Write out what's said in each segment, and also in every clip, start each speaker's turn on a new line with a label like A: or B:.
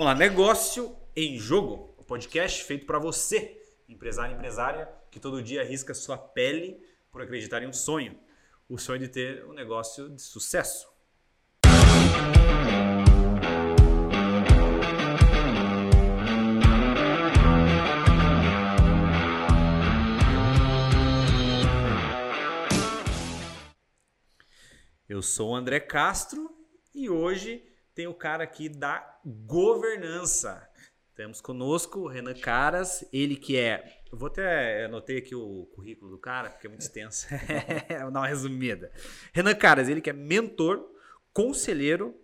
A: Olá, Negócio em Jogo, o podcast feito para você, empresário e empresária, que todo dia arrisca sua pele por acreditar em um sonho, o sonho de ter um negócio de sucesso. Eu sou o André Castro e hoje tem o cara aqui da governança. Temos conosco o Renan Caras, ele que é. Eu vou até anotei aqui o currículo do cara, porque é muito extenso. vou dar uma resumida. Renan Caras, ele que é mentor, conselheiro,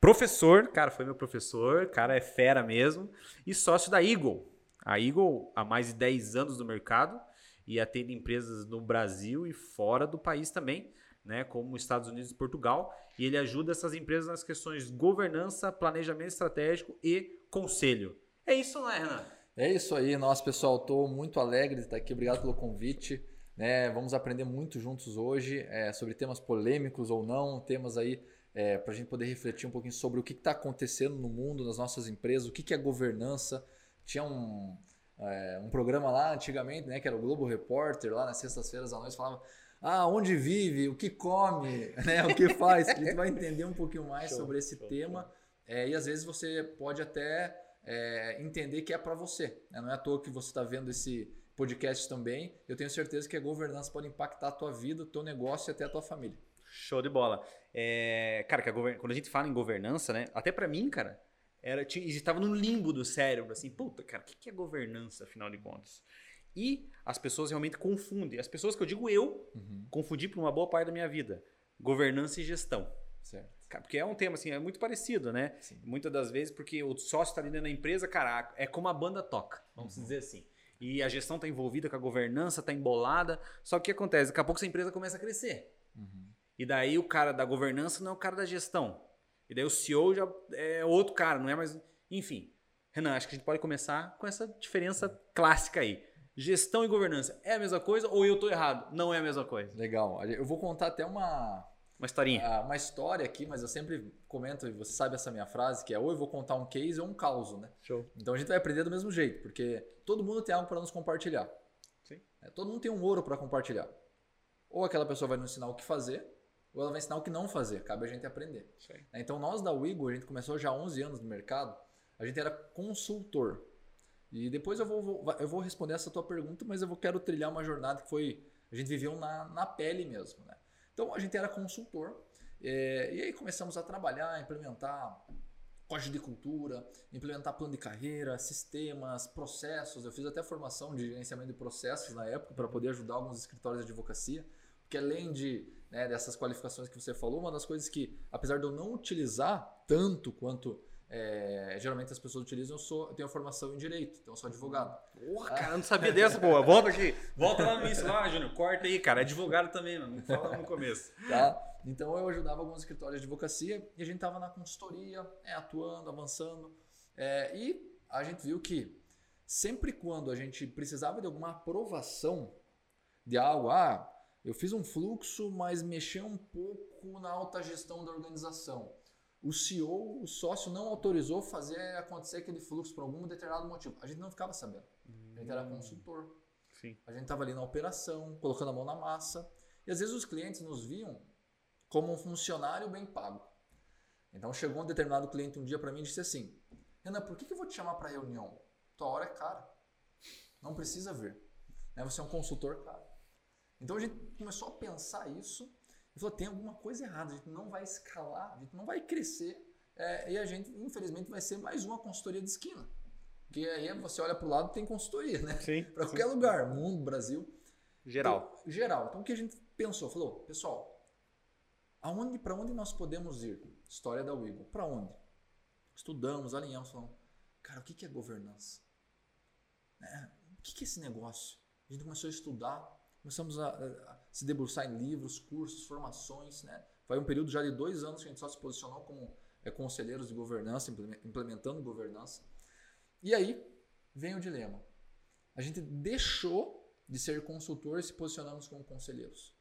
A: professor, cara, foi meu professor, cara é fera mesmo, e sócio da Eagle. A Eagle há mais de 10 anos no mercado e atende empresas no Brasil e fora do país também né, como Estados Unidos e Portugal, e ele ajuda essas empresas nas questões governança, planejamento estratégico e conselho. É isso, né, Renan?
B: É isso aí, nossa pessoal, estou muito alegre de estar aqui, obrigado pelo convite. Né? Vamos aprender muito juntos hoje é, sobre temas polêmicos ou não, temas aí é, para a gente poder refletir um pouquinho sobre o que está acontecendo no mundo, nas nossas empresas, o que, que é governança. Tinha um, é, um programa lá antigamente, né, que era o Globo Repórter, lá nas sextas-feiras à noite, falava ah, onde vive, o que come, né, o que faz. A gente vai entender um pouquinho mais show, sobre esse show, tema. Show. É, e às vezes você pode até é, entender que é para você. Né? Não é à toa que você está vendo esse podcast também. Eu tenho certeza que a governança pode impactar a tua vida, o teu negócio e até a tua família.
A: Show de bola. É, cara, a govern... quando a gente fala em governança, né? Até para mim, cara, era estava no limbo do cérebro, assim, puta, cara, o que é governança, afinal de contas? E as pessoas realmente confundem. As pessoas que eu digo eu, uhum. confundi por uma boa parte da minha vida. Governança e gestão.
B: Certo.
A: Porque é um tema, assim, é muito parecido, né? Sim. Muitas das vezes, porque o sócio está ali dentro da empresa, cara, é como a banda toca, vamos uhum. dizer assim. E a gestão está envolvida com a governança, está embolada. Só que o que acontece? Daqui a pouco essa empresa começa a crescer. Uhum. E daí o cara da governança não é o cara da gestão. E daí o CEO já é outro cara, não é mais. Enfim. Renan, acho que a gente pode começar com essa diferença clássica aí. Gestão e governança é a mesma coisa ou eu estou errado? Não é a mesma coisa.
B: Legal. Eu vou contar até uma.
A: Uma historinha.
B: Ah, uma história aqui, mas eu sempre comento, e você sabe essa minha frase, que é ou eu vou contar um case ou um caos, né?
A: Show.
B: Então a gente vai aprender do mesmo jeito, porque todo mundo tem algo para nos compartilhar.
A: Sim.
B: É, todo mundo tem um ouro para compartilhar. Ou aquela pessoa vai nos ensinar o que fazer, ou ela vai ensinar o que não fazer. Cabe a gente aprender.
A: Sim.
B: Então nós da Wigo, a gente começou já há 11 anos no mercado, a gente era consultor. E depois eu vou, eu vou responder essa tua pergunta, mas eu vou, quero trilhar uma jornada que foi. A gente viveu na, na pele mesmo. Né? Então a gente era consultor. É, e aí começamos a trabalhar, implementar código de cultura, implementar plano de carreira, sistemas, processos. Eu fiz até formação de gerenciamento de processos na época para poder ajudar alguns escritórios de advocacia. Porque além de né, dessas qualificações que você falou, uma das coisas que, apesar de eu não utilizar tanto quanto é, geralmente as pessoas utilizam, eu, sou, eu tenho formação em direito, então eu sou advogado.
A: Porra, cara, eu não sabia dessa, pô. Volta aqui. Volta lá no início lá, Júnior. Corta aí, cara. É advogado também, mano. Não fala no começo.
B: Tá? Então eu ajudava alguns escritórios de advocacia e a gente tava na consultoria, é, atuando, avançando. É, e a gente viu que sempre quando a gente precisava de alguma aprovação de algo, ah, eu fiz um fluxo, mas mexeu um pouco na alta gestão da organização o CEO, o sócio não autorizou fazer acontecer aquele fluxo por algum determinado motivo. A gente não ficava sabendo. A gente era hum. consultor.
A: Sim.
B: A gente estava ali na operação, colocando a mão na massa. E às vezes os clientes nos viam como um funcionário bem pago. Então chegou um determinado cliente um dia para mim e disse assim: Renan, por que, que eu vou te chamar para reunião? Tua hora é cara. Não precisa vir. Né? Você é um consultor caro. Então a gente começou a pensar isso ele falou: tem alguma coisa errada, a gente não vai escalar, a gente não vai crescer é, e a gente, infelizmente, vai ser mais uma consultoria de esquina. Porque aí você olha para o lado tem consultoria, né?
A: Sim.
B: Para qualquer lugar, mundo, Brasil.
A: Geral.
B: Então, geral. Então o que a gente pensou? Falou, pessoal, aonde, para onde nós podemos ir? História da Wigo. Para onde? Estudamos, alinhamos, falamos, cara, o que é governança? É, o que é esse negócio? A gente começou a estudar, começamos a, a, se debruçar em livros, cursos, formações. Né? Foi um período já de dois anos que a gente só se posicionou como é, conselheiros de governança, implementando governança. E aí vem o dilema. A gente deixou de ser consultor e se posicionamos como conselheiros.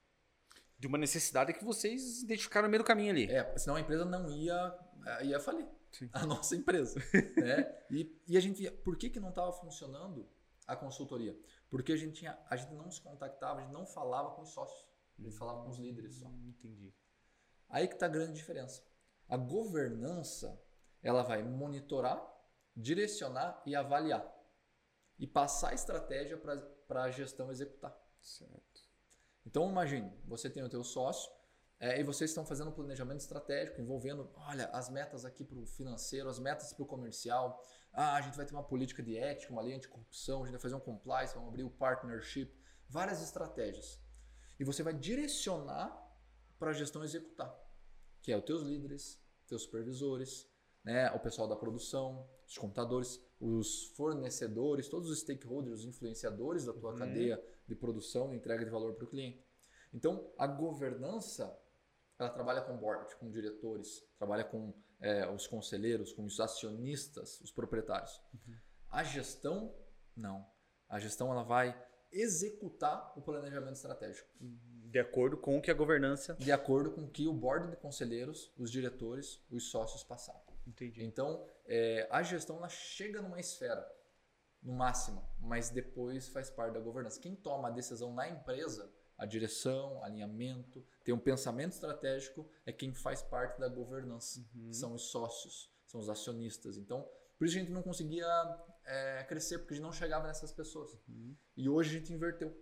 A: De uma necessidade que vocês identificaram no meio do caminho ali.
B: É, senão a empresa não ia, ia falir. Sim. a nossa empresa. né? E, e a gente, por que, que não estava funcionando a consultoria? Porque a gente, tinha, a gente não se contactava, a gente não falava com os sócios, a gente falava com os líderes só.
A: Hum, entendi.
B: Aí que está a grande diferença. A governança, ela vai monitorar, direcionar e avaliar. E passar a estratégia para a gestão executar.
A: Certo.
B: Então imagine, você tem o teu sócio é, e vocês estão fazendo um planejamento estratégico envolvendo, olha, as metas aqui para o financeiro, as metas para o comercial. Ah, a gente vai ter uma política de ética, uma lei anticorrupção, a gente vai fazer um compliance, vamos abrir o partnership, várias estratégias. E você vai direcionar para a gestão executar, que é os teus líderes, teus supervisores, né, o pessoal da produção, os computadores, os fornecedores, todos os stakeholders, os influenciadores da tua uhum. cadeia de produção e entrega de valor para o cliente. Então, a governança, ela trabalha com board, com diretores, trabalha com é, os conselheiros, com os acionistas, os proprietários. Uhum. A gestão, não. A gestão ela vai executar o planejamento estratégico.
A: De acordo com o que a governança.
B: De acordo com o que o board de conselheiros, os diretores, os sócios passaram.
A: Entendi.
B: Então, é, a gestão ela chega numa esfera, no máximo, mas depois faz parte da governança. Quem toma a decisão na empresa, a direção, alinhamento, tem um pensamento estratégico, é quem faz parte da governança. Uhum. São os sócios, são os acionistas. Então, por isso a gente não conseguia é, crescer, porque a gente não chegava nessas pessoas. Uhum. E hoje a gente inverteu.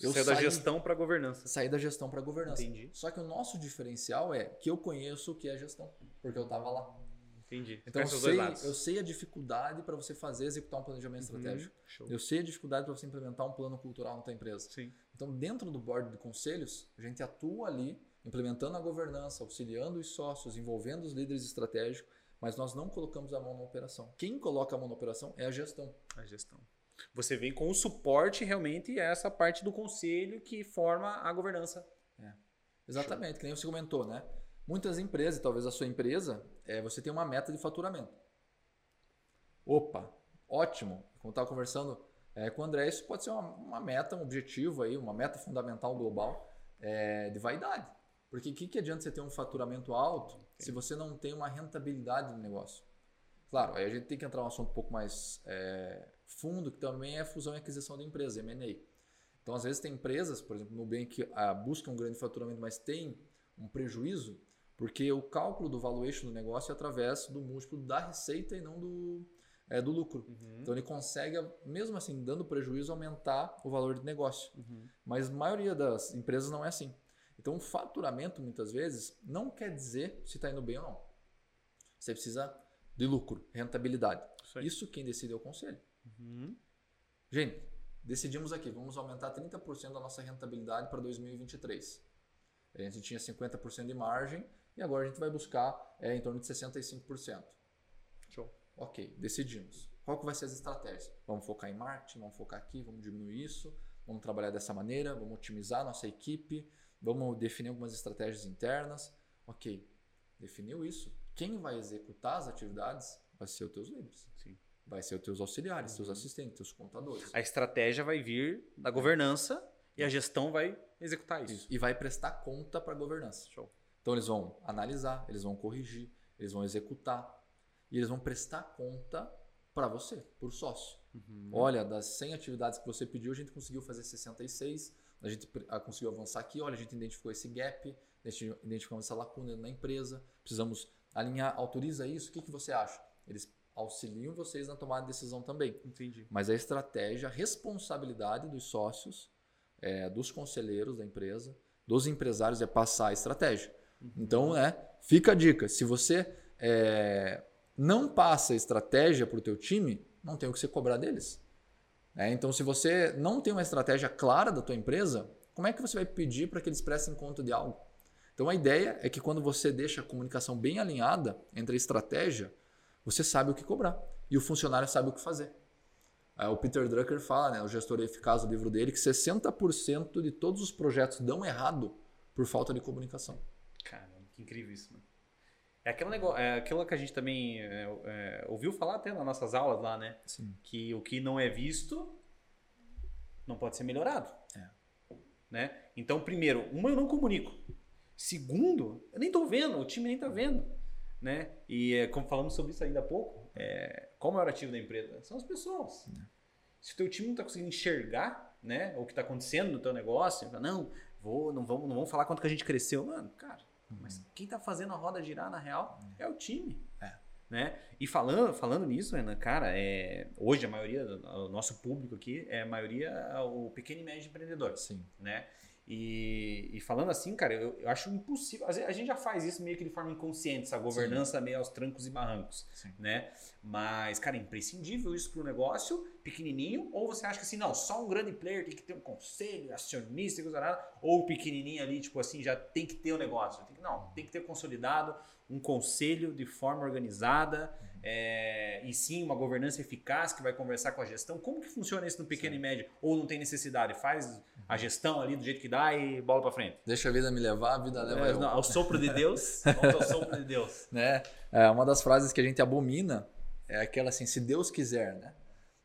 A: Eu Saiu da gestão para governança.
B: Saí da gestão para governança.
A: Entendi.
B: Só que o nosso diferencial é que eu conheço o que é gestão, porque eu estava lá.
A: Entendi.
B: Então eu sei, eu sei a dificuldade para você fazer executar um planejamento uhum. estratégico.
A: Show.
B: Eu sei a dificuldade para você implementar um plano cultural na tua empresa.
A: Sim.
B: Então dentro do board de conselhos, a gente atua ali implementando a governança, auxiliando os sócios, envolvendo os líderes estratégicos, mas nós não colocamos a mão na operação. Quem coloca a mão na operação é a gestão.
A: A gestão. Você vem com o suporte realmente essa parte do conselho que forma a governança.
B: É. Exatamente, Show. que nem você comentou, né? Muitas empresas, talvez a sua empresa, é, você tem uma meta de faturamento. Opa, ótimo. Como estava conversando é, com o André, isso pode ser uma, uma, meta, um objetivo aí, uma meta fundamental global é, de vaidade. Porque o que, que adianta você ter um faturamento alto Sim. se você não tem uma rentabilidade no negócio? Claro, aí a gente tem que entrar num assunto um pouco mais é, fundo, que também é fusão e aquisição de empresa, M&A. Então, às vezes tem empresas, por exemplo, no bem que ah, buscam um grande faturamento, mas tem um prejuízo, porque o cálculo do valuation do negócio é através do múltiplo da receita e não do, é, do lucro. Uhum. Então ele consegue, mesmo assim, dando prejuízo, aumentar o valor do negócio. Uhum. Mas a maioria das empresas não é assim. Então o faturamento, muitas vezes, não quer dizer se está indo bem ou não. Você precisa de lucro, rentabilidade. Isso, Isso quem decide é o conselho. Uhum. Gente, decidimos aqui, vamos aumentar 30% da nossa rentabilidade para 2023. A gente tinha 50% de margem e agora a gente vai buscar é, em torno de 65%.
A: Show.
B: Ok, decidimos. Qual que vai ser as estratégias? Vamos focar em marketing, vamos focar aqui, vamos diminuir isso, vamos trabalhar dessa maneira, vamos otimizar nossa equipe, vamos definir algumas estratégias internas. Ok, definiu isso. Quem vai executar as atividades vai ser os teus líderes.
A: Sim
B: vai ser os teus auxiliares, uhum. teus assistentes, teus contadores.
A: A estratégia vai vir da governança e a gestão vai executar isso. isso.
B: E vai prestar conta para a governança.
A: Show.
B: Então eles vão analisar, eles vão corrigir, eles vão executar e eles vão prestar conta para você, por sócio. Uhum. Olha, das 100 atividades que você pediu, a gente conseguiu fazer 66, a gente conseguiu avançar aqui, olha, a gente identificou esse gap, identificamos essa lacuna na empresa, precisamos alinhar, autoriza isso, o que, que você acha? Eles auxiliam vocês na tomada de decisão também.
A: Entendi.
B: Mas a estratégia, a responsabilidade dos sócios, é, dos conselheiros da empresa, dos empresários é passar a estratégia. Então, é, fica a dica. Se você é, não passa estratégia para o teu time, não tem o que você cobrar deles. É, então, se você não tem uma estratégia clara da tua empresa, como é que você vai pedir para que eles prestem conta de algo? Então, a ideia é que quando você deixa a comunicação bem alinhada entre a estratégia você sabe o que cobrar e o funcionário sabe o que fazer. É, o Peter Drucker fala, né, o gestor eficaz do livro dele, que 60% de todos os projetos dão errado por falta de comunicação.
A: Caramba, que incrível isso, mano. É aquele negócio, é aquilo que a gente também é, é, ouviu falar até nas nossas aulas lá, né?
B: Sim.
A: Que o que não é visto não pode ser melhorado.
B: É.
A: Né? Então, primeiro, uma eu não comunico. Segundo, eu nem estou vendo, o time nem está vendo. né? E é, como falamos sobre isso ainda há pouco, é, qual é o maior ativo da empresa? São as pessoas. Se o teu time não está conseguindo enxergar, né, o que está acontecendo no teu negócio, não, vou, não vamos, não vamos falar quanto que a gente cresceu, mano, cara. Mas quem está fazendo a roda girar na real é o time.
B: É.
A: Né? E falando, falando nisso, Renan, cara, é, hoje a maioria, o nosso público aqui, é a maioria o pequeno e médio empreendedor.
B: Sim.
A: Né? E, e, falando assim, cara, eu, eu, acho impossível. A gente já faz isso meio que de forma inconsciente, essa governança Sim. meio aos trancos e barrancos, Sim. né? Mas, cara, é imprescindível isso para o negócio pequenininho? Ou você acha que assim, não, só um grande player tem que ter um conselho, acionista, coisa nada, ou o pequenininho ali, tipo assim, já tem que ter o um negócio? Tem que, não, tem que ter consolidado um conselho de forma organizada, é, e sim uma governança eficaz que vai conversar com a gestão. Como que funciona isso no pequeno sim. e médio? Ou não tem necessidade? Faz a gestão ali do jeito que dá e bola para frente.
B: Deixa a vida me levar, a vida leva
A: é, eu. Não, ao sopro de Deus, vamos ao sopro de Deus.
B: né? É, uma das frases que a gente abomina é aquela assim, se Deus quiser, né?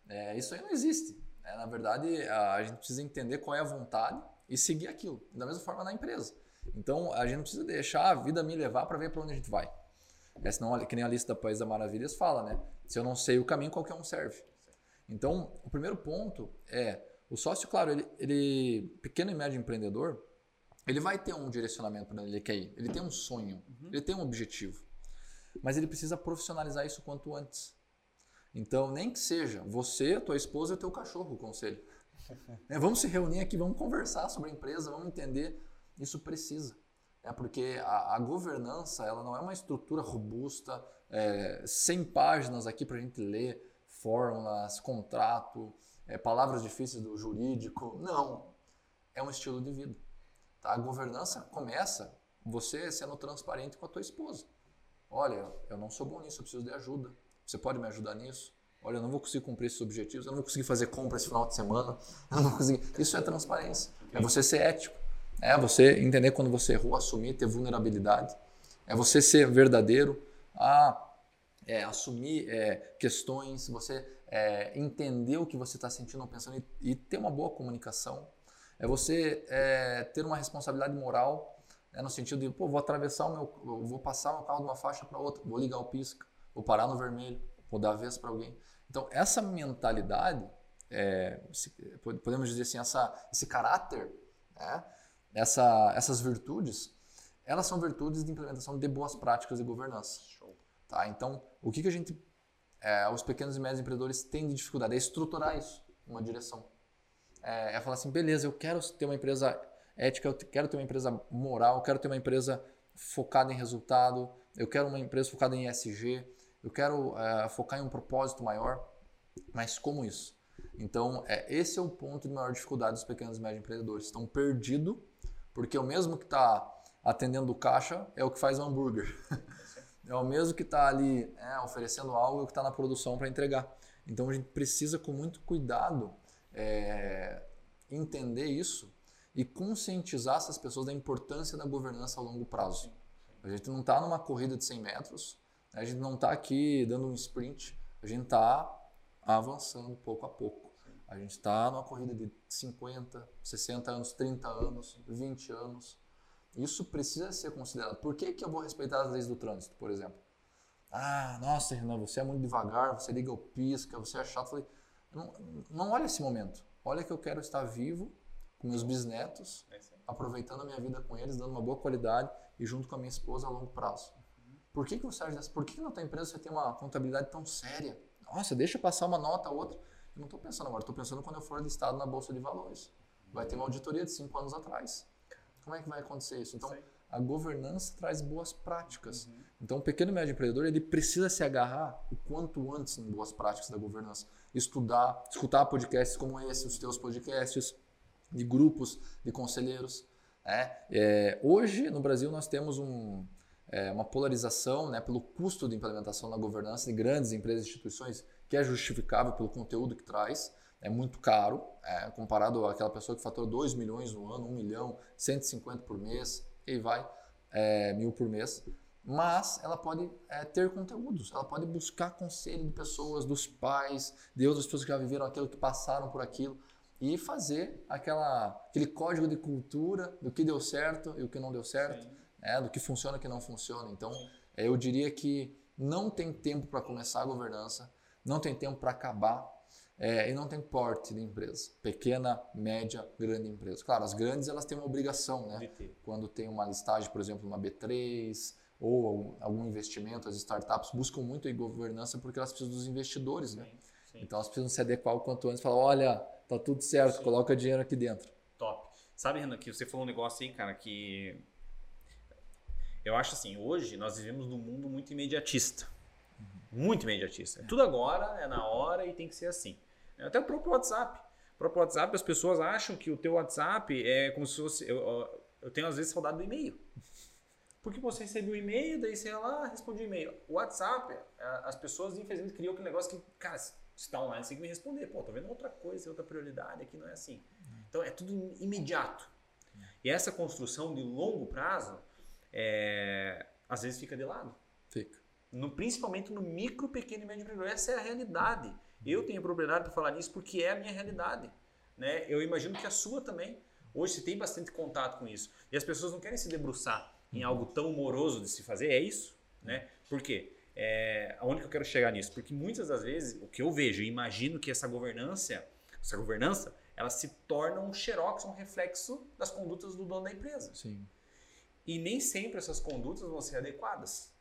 B: É, isso aí não existe. É, na verdade, a gente precisa entender qual é a vontade e seguir aquilo. Da mesma forma na empresa. Então, a gente não precisa deixar a vida me levar para ver para onde a gente vai. É, senão, que nem a lista da País das Maravilhas fala, né? Se eu não sei o caminho, qualquer um serve. Então, o primeiro ponto é o sócio, claro, ele, ele pequeno e médio empreendedor, ele vai ter um direcionamento para onde ele quer ir. Ele tem um sonho, uhum. ele tem um objetivo. Mas ele precisa profissionalizar isso quanto antes. Então, nem que seja você, tua esposa e o teu cachorro o conselho. É, vamos se reunir aqui, vamos conversar sobre a empresa, vamos entender. Isso precisa. É porque a, a governança ela não é uma estrutura robusta, é, 100 páginas aqui para a gente ler, fórmulas, contrato, é, palavras difíceis do jurídico. Não. É um estilo de vida. Tá? A governança começa você sendo transparente com a tua esposa. Olha, eu não sou bom nisso, eu preciso de ajuda. Você pode me ajudar nisso? Olha, eu não vou conseguir cumprir esses objetivos, eu não vou conseguir fazer compra esse final de semana, eu não vou conseguir. Isso é transparência. É você ser ético. É você entender quando você errou, assumir, ter vulnerabilidade. É você ser verdadeiro. Ah, é, assumir é, questões, você é, entender o que você está sentindo ou pensando e, e, ter uma boa comunicação. É você é, ter uma responsabilidade moral, né, no sentido de, pô, vou atravessar o meu, vou passar o carro de uma faixa para outra, vou ligar o pisca, vou parar no vermelho, vou dar a vez para alguém. Então, essa mentalidade, é, podemos dizer assim, essa, esse caráter, né, essa, essas virtudes, elas são virtudes de implementação de boas práticas de governança. Tá? Então, o que, que a gente é, os pequenos e médios empreendedores têm de dificuldade é estruturar isso, uma direção. É, é falar assim, beleza, eu quero ter uma empresa ética, eu quero ter uma empresa moral, eu quero ter uma empresa focada em resultado, eu quero uma empresa focada em ESG, eu quero é, focar em um propósito maior, mas como isso? Então, é, esse é o ponto de maior dificuldade dos pequenos e médios empreendedores. Estão perdidos, porque o mesmo que está atendendo o caixa é o que faz o hambúrguer. É o mesmo que está ali é, oferecendo algo que está na produção para entregar. Então a gente precisa, com muito cuidado, é, entender isso e conscientizar essas pessoas da importância da governança a longo prazo. A gente não está numa corrida de 100 metros, né? a gente não está aqui dando um sprint, a gente está avançando pouco a pouco. A gente está numa corrida de 50, 60 anos, 30 anos, 20 anos. Isso precisa ser considerado. Por que, que eu vou respeitar as leis do trânsito, por exemplo? Ah, nossa, Renan, você é muito devagar, você liga o pisca, você é chato. Falei, não, não olha esse momento. Olha que eu quero estar vivo com meus bisnetos, é aproveitando a minha vida com eles, dando uma boa qualidade e junto com a minha esposa a longo prazo. Por que, que você acha dessa? Por que, que na tua empresa você tem uma contabilidade tão séria? Nossa, deixa passar uma nota, outra. Eu não estou pensando agora, estou pensando quando eu for listado na Bolsa de Valores. Vai ter uma auditoria de cinco anos atrás. Como é que vai acontecer isso? Então, a governança traz boas práticas. Uhum. Então, o pequeno e médio empreendedor ele precisa se agarrar o quanto antes em boas práticas da governança. Estudar, escutar podcasts como esse, os teus podcasts, de grupos de conselheiros. Né? É, hoje, no Brasil, nós temos um, é, uma polarização né, pelo custo de implementação da governança de grandes empresas e instituições, que é justificável pelo conteúdo que traz é muito caro, é, comparado àquela pessoa que fatura 2 milhões no ano, 1 milhão, 150 por mês, e vai, é, mil por mês. Mas ela pode é, ter conteúdos, ela pode buscar conselho de pessoas, dos pais, de outras pessoas que já viveram aquilo, que passaram por aquilo, e fazer aquela, aquele código de cultura do que deu certo e o que não deu certo, né, do que funciona e o que não funciona. Então, eu diria que não tem tempo para começar a governança, não tem tempo para acabar é, e não tem porte de empresa. Pequena, média, grande empresa. Claro, as grandes elas têm uma obrigação, né? Quando tem uma listagem, por exemplo, uma B3 ou algum investimento, as startups buscam muito a governança porque elas precisam dos investidores, né? Sim, sim. Então elas precisam se adequar o quanto antes e falar, olha, tá tudo certo, sim. coloca dinheiro aqui dentro.
A: Top. Sabe, Renan, que você falou um negócio aí, cara, que eu acho assim, hoje nós vivemos num mundo muito imediatista. Muito imediatista. É. Tudo agora, é na hora e tem que ser assim. Até o próprio WhatsApp. O próprio WhatsApp, as pessoas acham que o teu WhatsApp é como se fosse. Eu, eu tenho às vezes saudade do e-mail. Porque você recebeu o e-mail, daí você lá, responde o e-mail. O WhatsApp, as pessoas infelizmente criam aquele negócio que, cara, se está online, você tem que me responder. Pô, tô vendo outra coisa, outra prioridade, aqui não é assim. Então é tudo imediato. E essa construção de longo prazo, é, às vezes fica de lado.
B: Fica
A: no, principalmente no micro, pequeno e médio empreendedor. Essa é a realidade. Eu tenho propriedade para falar nisso porque é a minha realidade. Né? Eu imagino que a sua também. Hoje você tem bastante contato com isso. E as pessoas não querem se debruçar em algo tão moroso de se fazer. É isso. Né? Por quê? É, aonde que eu quero chegar nisso? Porque muitas das vezes, o que eu vejo e imagino que essa governança, essa governança, ela se torna um xerox, um reflexo das condutas do dono da empresa.
B: Sim.
A: E nem sempre essas condutas vão ser adequadas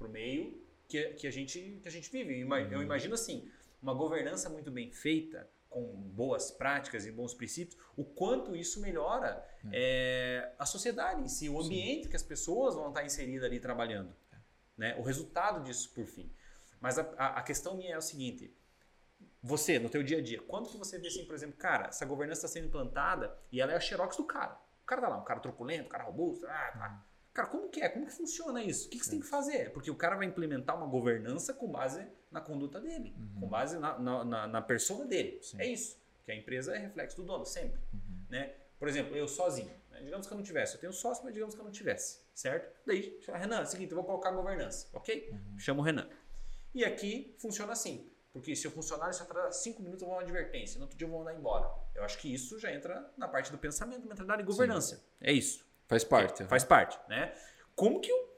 A: para o meio que, que, a gente, que a gente vive. Eu uhum. imagino assim, uma governança muito bem feita, com boas práticas e bons princípios, o quanto isso melhora é. É, a sociedade em si, o ambiente Sim. que as pessoas vão estar inseridas ali trabalhando. É. Né? O resultado disso, por fim. Mas a, a, a, questão minha é o seguinte, você, no teu dia a dia, quando que você vê assim, por exemplo, cara, essa governança está sendo implantada e ela é a xerox do cara. O cara tá lá, um cara truculento, um cara robusto, ah, tá. Cara, como que é? Como que funciona isso? O que, que você tem que fazer? Porque o cara vai implementar uma governança com base na conduta dele, uhum. com base na, na, na, na persona dele. Sim. É isso. Que a empresa é reflexo do dono, sempre. Uhum. Né? Por exemplo, eu sozinho. Né? Digamos que eu não tivesse. Eu tenho sócio, mas digamos que eu não tivesse. Certo? Daí, Renan, é o seguinte, eu vou colocar a governança. Ok? Uhum. Chamo o Renan. E aqui funciona assim. Porque se o funcionário se atrasar 5 minutos, eu vou uma advertência. No outro dia eu vou mandar embora. Eu acho que isso já entra na parte do pensamento, mentalidade e governança. Sim. É isso.
B: Faz parte.
A: Faz parte, né? Como que eu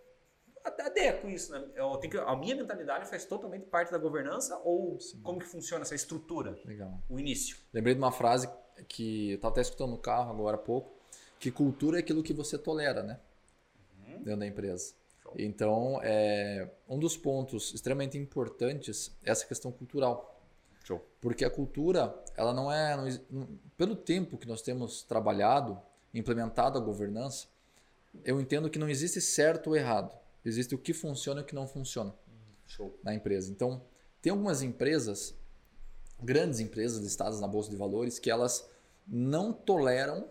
A: adequo isso? Né? Eu tenho que, a minha mentalidade faz totalmente parte da governança ou Sim. como que funciona essa estrutura?
B: Legal.
A: O início.
B: Lembrei de uma frase que eu estava até escutando no carro agora há pouco, que cultura é aquilo que você tolera, né? Uhum. Dentro da empresa. Show. Então, é, um dos pontos extremamente importantes é essa questão cultural.
A: Show.
B: Porque a cultura, ela não é. Não, pelo tempo que nós temos trabalhado, implementado a governança, eu entendo que não existe certo ou errado. Existe o que funciona e o que não funciona
A: Show.
B: na empresa. Então, tem algumas empresas, grandes empresas listadas na Bolsa de Valores, que elas não toleram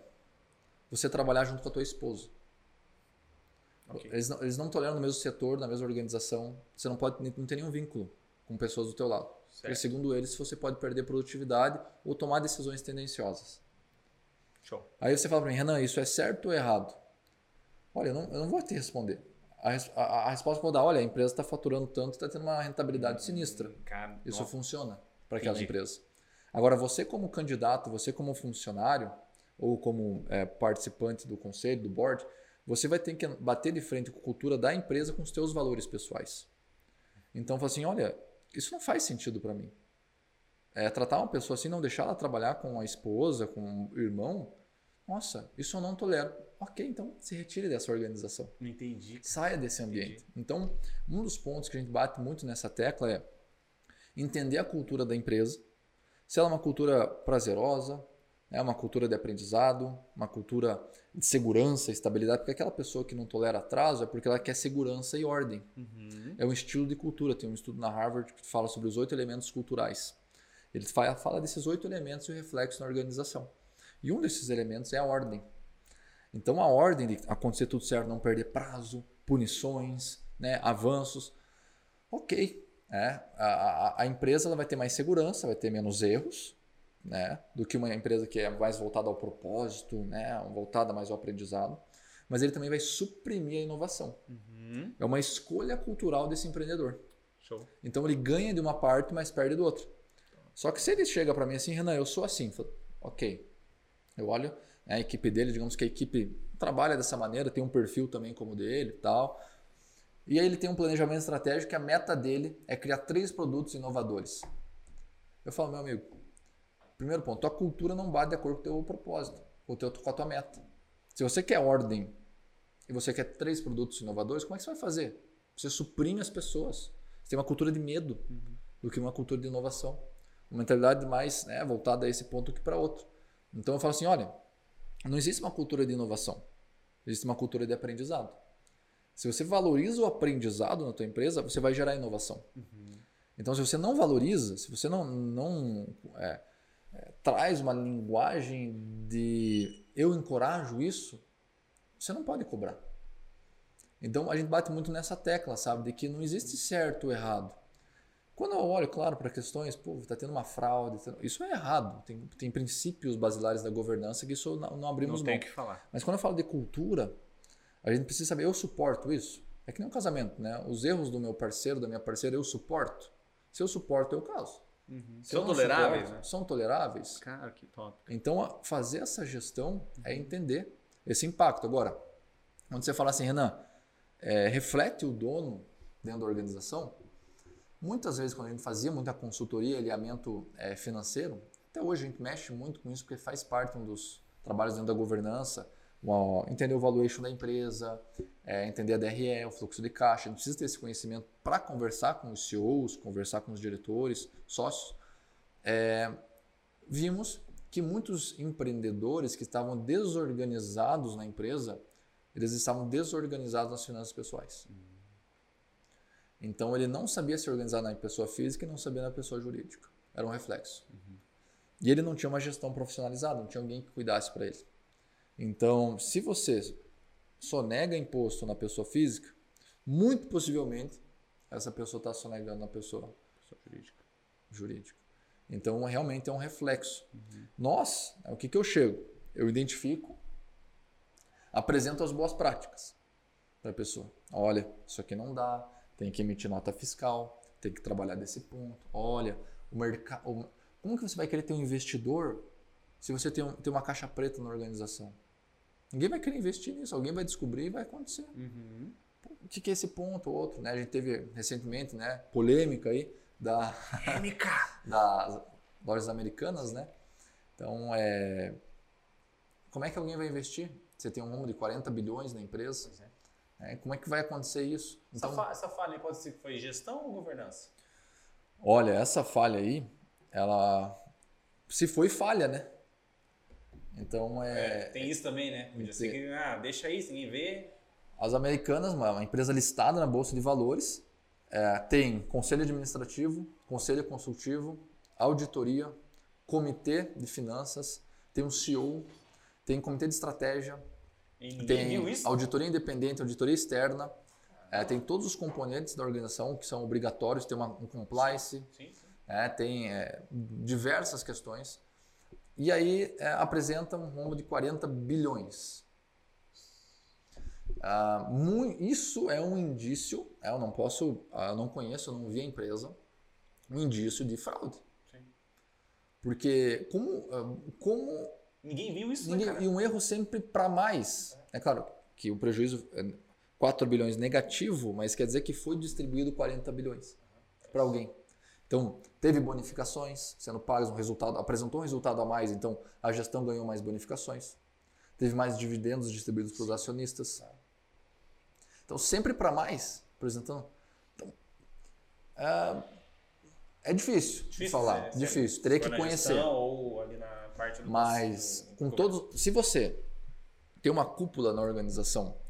B: você trabalhar junto com a tua esposa. Okay. Eles, não, eles não toleram no mesmo setor, na mesma organização. Você não pode não ter nenhum vínculo com pessoas do teu lado. Porque, segundo eles, você pode perder produtividade ou tomar decisões tendenciosas.
A: Show.
B: Aí você fala para mim, Renan, isso é certo ou errado? Olha, eu não, eu não vou te responder. A, a, a resposta que eu vou dar, olha, a empresa está faturando tanto, está tendo uma rentabilidade sinistra.
A: Cara,
B: isso nossa. funciona para aquela empresa. Agora, você como candidato, você como funcionário ou como é, participante do conselho, do board, você vai ter que bater de frente com a cultura da empresa com os seus valores pessoais. Então, fala assim, olha, isso não faz sentido para mim. É, tratar uma pessoa assim, não deixar ela trabalhar com a esposa, com o irmão, nossa, isso eu não tolero. Ok, então se retire dessa organização.
A: Não entendi.
B: Saia desse ambiente. Entendi. Então, um dos pontos que a gente bate muito nessa tecla é entender a cultura da empresa. Se ela é uma cultura prazerosa, é uma cultura de aprendizado, uma cultura de segurança, estabilidade, porque aquela pessoa que não tolera atraso é porque ela quer segurança e ordem. Uhum. É um estilo de cultura. Tem um estudo na Harvard que fala sobre os oito elementos culturais. Ele fala desses oito elementos e o reflexo na organização. E um desses elementos é a ordem. Então a ordem de acontecer tudo certo, não perder prazo, punições, né, avanços. Ok, é, a, a, a, empresa ela vai ter mais segurança, vai ter menos erros, né, do que uma empresa que é mais voltada ao propósito, né, voltada mais ao aprendizado. Mas ele também vai suprimir a inovação. Uhum. É uma escolha cultural desse empreendedor.
A: Show.
B: Então ele ganha de uma parte, mas perde do outro. Só que se ele chega para mim assim, Renan, eu sou assim, falo, ok, eu olho né, a equipe dele, digamos que a equipe trabalha dessa maneira, tem um perfil também como dele e tal. E aí ele tem um planejamento estratégico que a meta dele é criar três produtos inovadores. Eu falo, meu amigo, primeiro ponto, tua cultura não bate de acordo com o teu propósito, com, o teu, com a tua meta. Se você quer ordem e você quer três produtos inovadores, como é que você vai fazer? Você suprime as pessoas. Você tem uma cultura de medo uhum. do que uma cultura de inovação. Uma mentalidade mais né, voltada a esse ponto que para outro. Então eu falo assim, olha, não existe uma cultura de inovação. Existe uma cultura de aprendizado. Se você valoriza o aprendizado na tua empresa, você vai gerar inovação. Uhum. Então, se você não valoriza, se você não, não é, é, traz uma linguagem de eu encorajo isso, você não pode cobrar. Então, a gente bate muito nessa tecla, sabe, de que não existe certo ou errado. Quando eu olho, claro, para questões, pô, está tendo uma fraude, isso é errado. Tem, tem princípios basilares da governança que isso não, não abrimos
A: não
B: mão.
A: Tem que falar.
B: Mas quando eu falo de cultura, a gente precisa saber, eu suporto isso? É que nem um casamento, né? Os erros do meu parceiro, da minha parceira, eu suporto. Se eu suporto, eu caso.
A: Uhum. São toleráveis,
B: suporto,
A: né?
B: São toleráveis.
A: Cara, que top.
B: Então, fazer essa gestão é uhum. é entender esse impacto. Agora, quando você fala assim, Renan, é, reflete o dono dentro da organização, muitas vezes quando a gente fazia muita consultoria, alinhamento é, financeiro, até hoje a gente mexe muito com isso porque faz parte um dos trabalhos dentro da governança, entender o valuation da empresa, é, entender a DRE, o fluxo de caixa. A gente precisa ter esse conhecimento para conversar com os CEOs, conversar com os diretores, sócios. É, vimos que muitos empreendedores que estavam desorganizados na empresa, eles estavam desorganizados nas finanças pessoais. Então ele não sabia se organizar na pessoa física e não sabia na pessoa jurídica. Era um reflexo. Uhum. E ele não tinha uma gestão profissionalizada, não tinha alguém que cuidasse para ele. Então, se você sonega imposto na pessoa física, muito possivelmente essa pessoa está sonegando na pessoa, pessoa jurídica. jurídica. Então, realmente é um reflexo. Uhum. Nós, o que, que eu chego? Eu identifico, apresento as boas práticas para a pessoa. Olha, isso aqui não dá, tem que emitir nota fiscal, tem que trabalhar desse ponto. Olha, o mercado. Como que você vai querer ter um investidor se você tem, um, tem uma caixa preta na organização? Ninguém vai querer investir nisso, alguém vai descobrir e vai acontecer. Uhum. O que, é esse ponto ou outro? Né? A gente teve recentemente né, polêmica aí da, das lojas americanas, né? Então, é, como é que alguém vai investir? Você tem um número de 40 bilhões na empresa. É. É, como é que vai acontecer isso?
A: Então, essa, fa essa falha pode ser que foi gestão ou governança?
B: Olha, essa falha aí, ela se foi falha, né? Então é.
A: é tem isso também, né? Podia ser que, ah, deixa isso, ninguém vê.
B: As americanas, uma empresa listada na Bolsa de Valores, é, tem conselho administrativo, conselho consultivo, auditoria, comitê de finanças, tem um CEO, tem comitê de estratégia, tem auditoria independente, auditoria externa, é, tem todos os componentes da organização que são obrigatórios, tem uma, um compliance, sim, sim. É, tem é, diversas questões. E aí é, apresenta um rombo de 40 bilhões. Ah, isso é um indício, é, eu não posso, ah, eu não conheço, eu não vi a empresa, um indício de fraude. Sim. Porque como, ah, como
A: ninguém viu isso, né, ninguém, né,
B: e um erro sempre para mais. É. claro que o prejuízo é 4 bilhões negativo, mas quer dizer que foi distribuído 40 bilhões para alguém. Então, teve bonificações sendo pagas, um resultado, apresentou um resultado a mais, então a gestão ganhou mais bonificações. Teve mais dividendos distribuídos para os acionistas. Então, sempre para mais, apresentando. Então, é, é difícil, difícil falar, é, difícil. Teria que conhecer.
A: Ou ali parte do
B: Mas, com todos. Se você tem uma cúpula na organização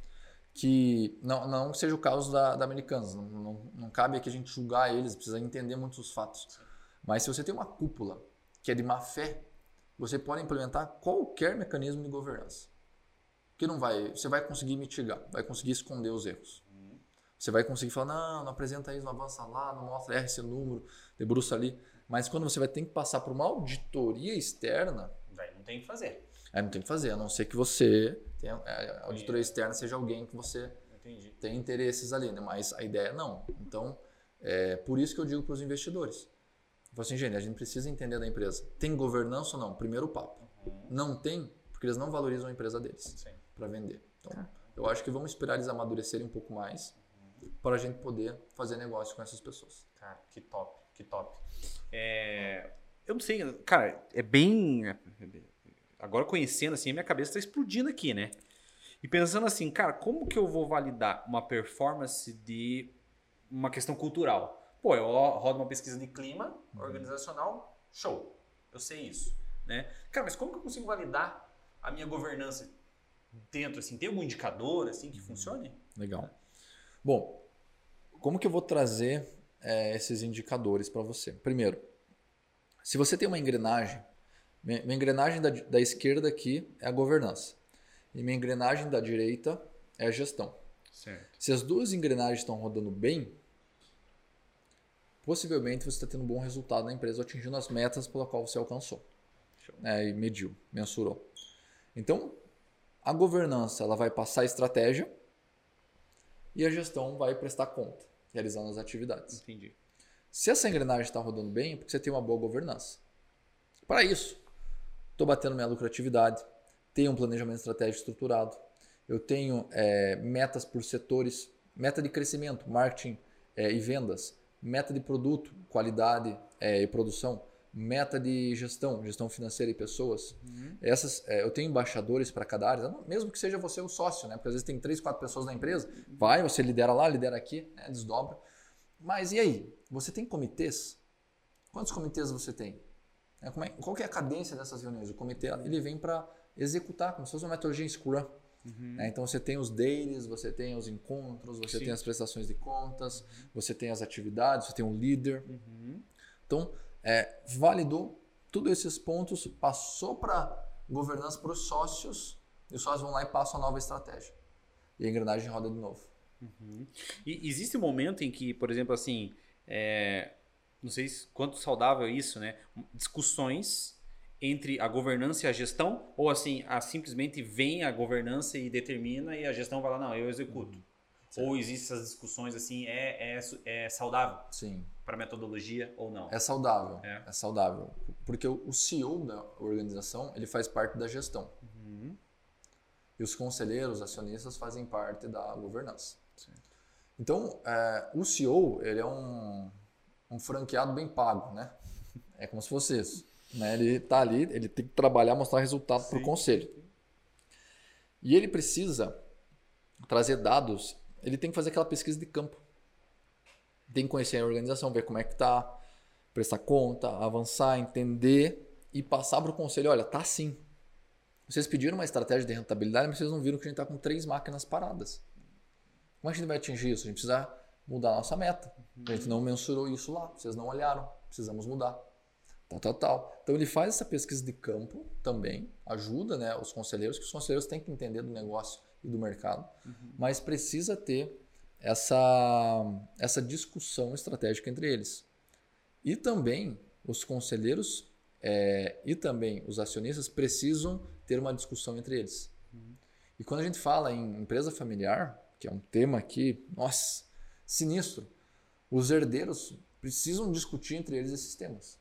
B: que não, não seja o caso da, da Americanas. Não, não, não, cabe aqui a gente julgar eles, precisa entender muitos fatos. Mas se você tem uma cúpula que é de má fé, você pode implementar qualquer mecanismo de governança. Que não vai, você vai conseguir mitigar, vai conseguir esconder os erros. Você vai conseguir falar, não, não apresenta isso, não avança lá, não mostra esse número, debruça ali. Mas quando você vai ter que passar por uma auditoria externa...
A: Vai, não tem o que fazer.
B: Aí não tem o que fazer, a não ser que você tenha, é, a auditoria externa seja alguém que você Entendi. tem interesses ali, né? mas a ideia não. Então, é por isso que eu digo para os investidores. Eu falo assim, gente, a gente precisa entender da empresa. Tem governança ou não? Primeiro papo. Uhum. Não tem, porque eles não valorizam a empresa deles para vender. Então, tá. eu acho que vamos esperar eles amadurecerem um pouco mais. Uhum. para a gente poder fazer negócio com essas pessoas.
A: Cara, que top, que top. É, eu não sei, cara, é bem. Agora conhecendo assim, a minha cabeça está explodindo aqui, né? E pensando assim, cara, como que eu vou validar uma performance de uma questão cultural? Pô, eu rodo uma pesquisa de clima uhum. organizacional, show. Eu sei isso, né? Cara, mas como que eu consigo validar a minha governança dentro assim? Tem algum indicador assim que uhum. funcione?
B: Legal. Bom, como que eu vou trazer é, esses indicadores para você? Primeiro, se você tem uma engrenagem, minha engrenagem da, da esquerda aqui é a governança e minha engrenagem da direita é a gestão.
A: Certo.
B: Se as duas engrenagens estão rodando bem, possivelmente você está tendo um bom resultado na empresa, atingindo as metas pela qual você alcançou né, e mediu, mensurou. Então, a governança ela vai passar a estratégia e a gestão vai prestar conta, realizando as atividades.
A: Entendi.
B: Se essa engrenagem está rodando bem, é porque você tem uma boa governança. Para isso, estou batendo minha lucratividade, tenho um planejamento estratégico estruturado, eu tenho é, metas por setores, meta de crescimento, marketing é, e vendas, meta de produto, qualidade é, e produção, meta de gestão, gestão financeira e pessoas. Uhum. Essas, é, eu tenho embaixadores para cada área, mesmo que seja você o sócio, né? Porque às vezes tem três, quatro pessoas na empresa, vai, você lidera lá, lidera aqui, né? desdobra. Mas e aí? Você tem comitês? Quantos comitês você tem? É, é, qual é a cadência dessas reuniões? O comitê ele vem para executar, como se fosse uma metodologia Scrum. Uhum. É, então você tem os dailies, você tem os encontros, você Sim. tem as prestações de contas, uhum. você tem as atividades, você tem um líder. Uhum. Então, é, validou todos esses pontos, passou para governança para os sócios, e os sócios vão lá e passam a nova estratégia. E a engrenagem roda de novo.
A: Uhum. E existe um momento em que, por exemplo, assim, é, não sei quanto saudável é isso, né? Discussões entre a governança e a gestão, ou assim, a, simplesmente vem a governança e determina e a gestão vai lá, não, eu executo. Uhum. Ou existem essas discussões assim, é, é, é saudável?
B: Sim.
A: Para metodologia ou não?
B: É saudável. É. é. saudável. Porque o CEO da organização, ele faz parte da gestão. Uhum. E os conselheiros, acionistas fazem parte da governança. Sim. Então, é, o CEO, ele é um, um franqueado bem pago, né? É como se fosse isso. Né? Ele está ali, ele tem que trabalhar, mostrar resultado para o conselho. E ele precisa trazer dados, ele tem que fazer aquela pesquisa de campo. Tem que conhecer a organização, ver como é que está, prestar conta, avançar, entender e passar para o conselho, olha, tá assim. Vocês pediram uma estratégia de rentabilidade, mas vocês não viram que a gente está com três máquinas paradas. Como é que a gente vai atingir isso? A gente precisa mudar a nossa meta. A gente não mensurou isso lá, vocês não olharam, precisamos mudar tal, tal, tal. Então ele faz essa pesquisa de campo também, ajuda né, os conselheiros, que os conselheiros têm que entender do negócio e do mercado, uhum. mas precisa ter essa, essa discussão estratégica entre eles. E também os conselheiros é, e também os acionistas precisam ter uma discussão entre eles. Uhum. E quando a gente fala em empresa familiar, que é um tema aqui, nossa, sinistro, os herdeiros precisam discutir entre eles esses temas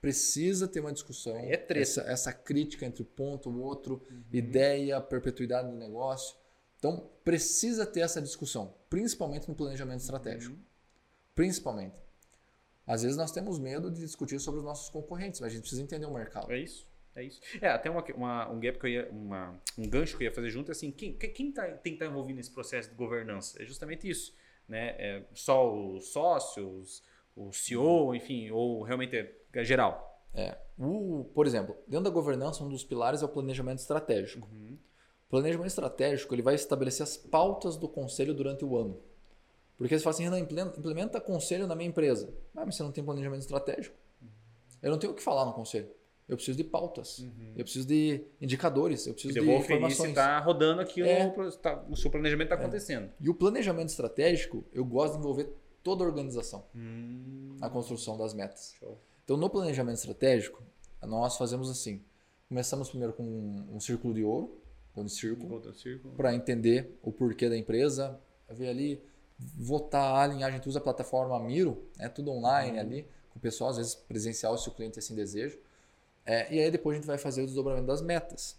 B: precisa ter uma discussão.
A: É treta.
B: Essa, essa crítica entre o ponto, o outro, uhum. ideia, perpetuidade do negócio. Então, precisa ter essa discussão, principalmente no planejamento estratégico. Uhum. Principalmente. Às vezes nós temos medo de discutir sobre os nossos concorrentes, mas a gente precisa entender o mercado.
A: É isso. É isso. É, até uma, uma, um gap que eu ia, uma, um gancho que eu ia fazer junto é assim, quem, quem tá, tem que estar tá envolvido nesse processo de governança? É justamente isso. Né? É só os sócios, o CEO, enfim, ou realmente é é geral.
B: É. O, por exemplo, dentro da governança, um dos pilares é o planejamento estratégico. Uhum. O planejamento estratégico ele vai estabelecer as pautas do conselho durante o ano. Porque você fala assim, Renan, implementa conselho na minha empresa. Ah, mas você não tem planejamento estratégico. Eu não tenho o que falar no conselho. Eu preciso de pautas. Uhum. Eu preciso de indicadores. Eu preciso de informações.
A: está rodando aqui, é. tá, o seu planejamento está é. acontecendo.
B: E o planejamento estratégico, eu gosto de envolver toda a organização hum. na construção das metas. Show. Então, no planejamento estratégico, nós fazemos assim. Começamos primeiro com um, um círculo de ouro, Golden Círculo, para entender o porquê da empresa, ver ali, votar, alinhar. A gente usa a plataforma Miro, é tudo online uhum. ali, com o pessoal, às vezes presencial, se o cliente assim deseja. É, e aí depois a gente vai fazer o desdobramento das metas.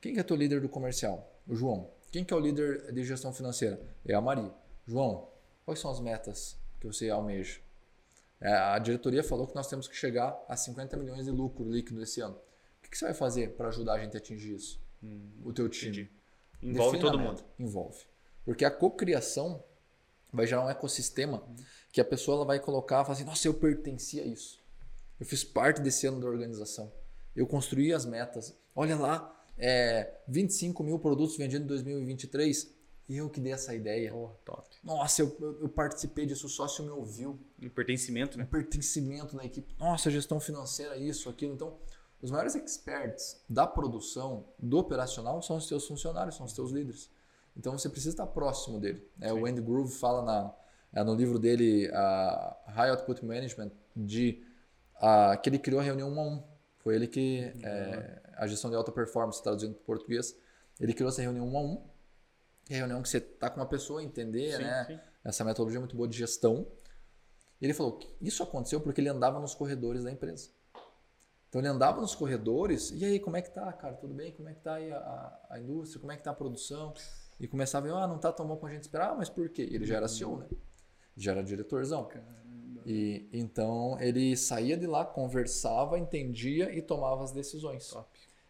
B: Quem que é teu líder do comercial? O João. Quem que é o líder de gestão financeira? É a Maria. João, quais são as metas que você almeja? É, a diretoria falou que nós temos que chegar a 50 milhões de lucro líquido esse ano. O que, você vai fazer para ajudar a gente a atingir isso? Hum, o teu time. Entendi.
A: Envolve todo mundo.
B: Envolve. Porque a cocriação vai gerar um ecossistema que a pessoa ela vai colocar e falar assim, nossa, eu pertencia a isso. Eu fiz parte desse ano da organização. Eu construí as metas. Olha lá, é, 25 mil produtos vendidos em 2023. Eu que dei essa ideia.
A: Oh, top.
B: Nossa, eu, eu, participei disso, o sócio me ouviu.
A: Um pertencimento, né?
B: Um pertencimento na equipe. Nossa, gestão financeira, isso, aquilo. Então, os maiores experts da produção, do operacional, são os teus funcionários, são os teus líderes. Então, você precisa estar próximo dele. É, o Andy Groove fala na, é, no livro dele, uh, High Output Management, de uh, que ele criou a reunião 1 a 1. Foi ele que, uhum. é, a gestão de alta performance, traduzindo para o português, ele criou essa reunião 1 a 1. É a reunião que você está com uma pessoa, entender, sim, né? Sim. Essa metodologia é muito boa de gestão. E ele falou que isso aconteceu porque ele andava nos corredores da empresa. Então ele andava nos corredores, e aí, como é que tá, cara? Tudo bem? Como é que tá aí a, a indústria? Como é que tá a produção? E começava a ver, ah, não tá tão bom como a gente esperava, mas por quê? Ele já era CEO, né? Já era diretorzão. Caramba. E então ele saía de lá, conversava, entendia e tomava as decisões. Top.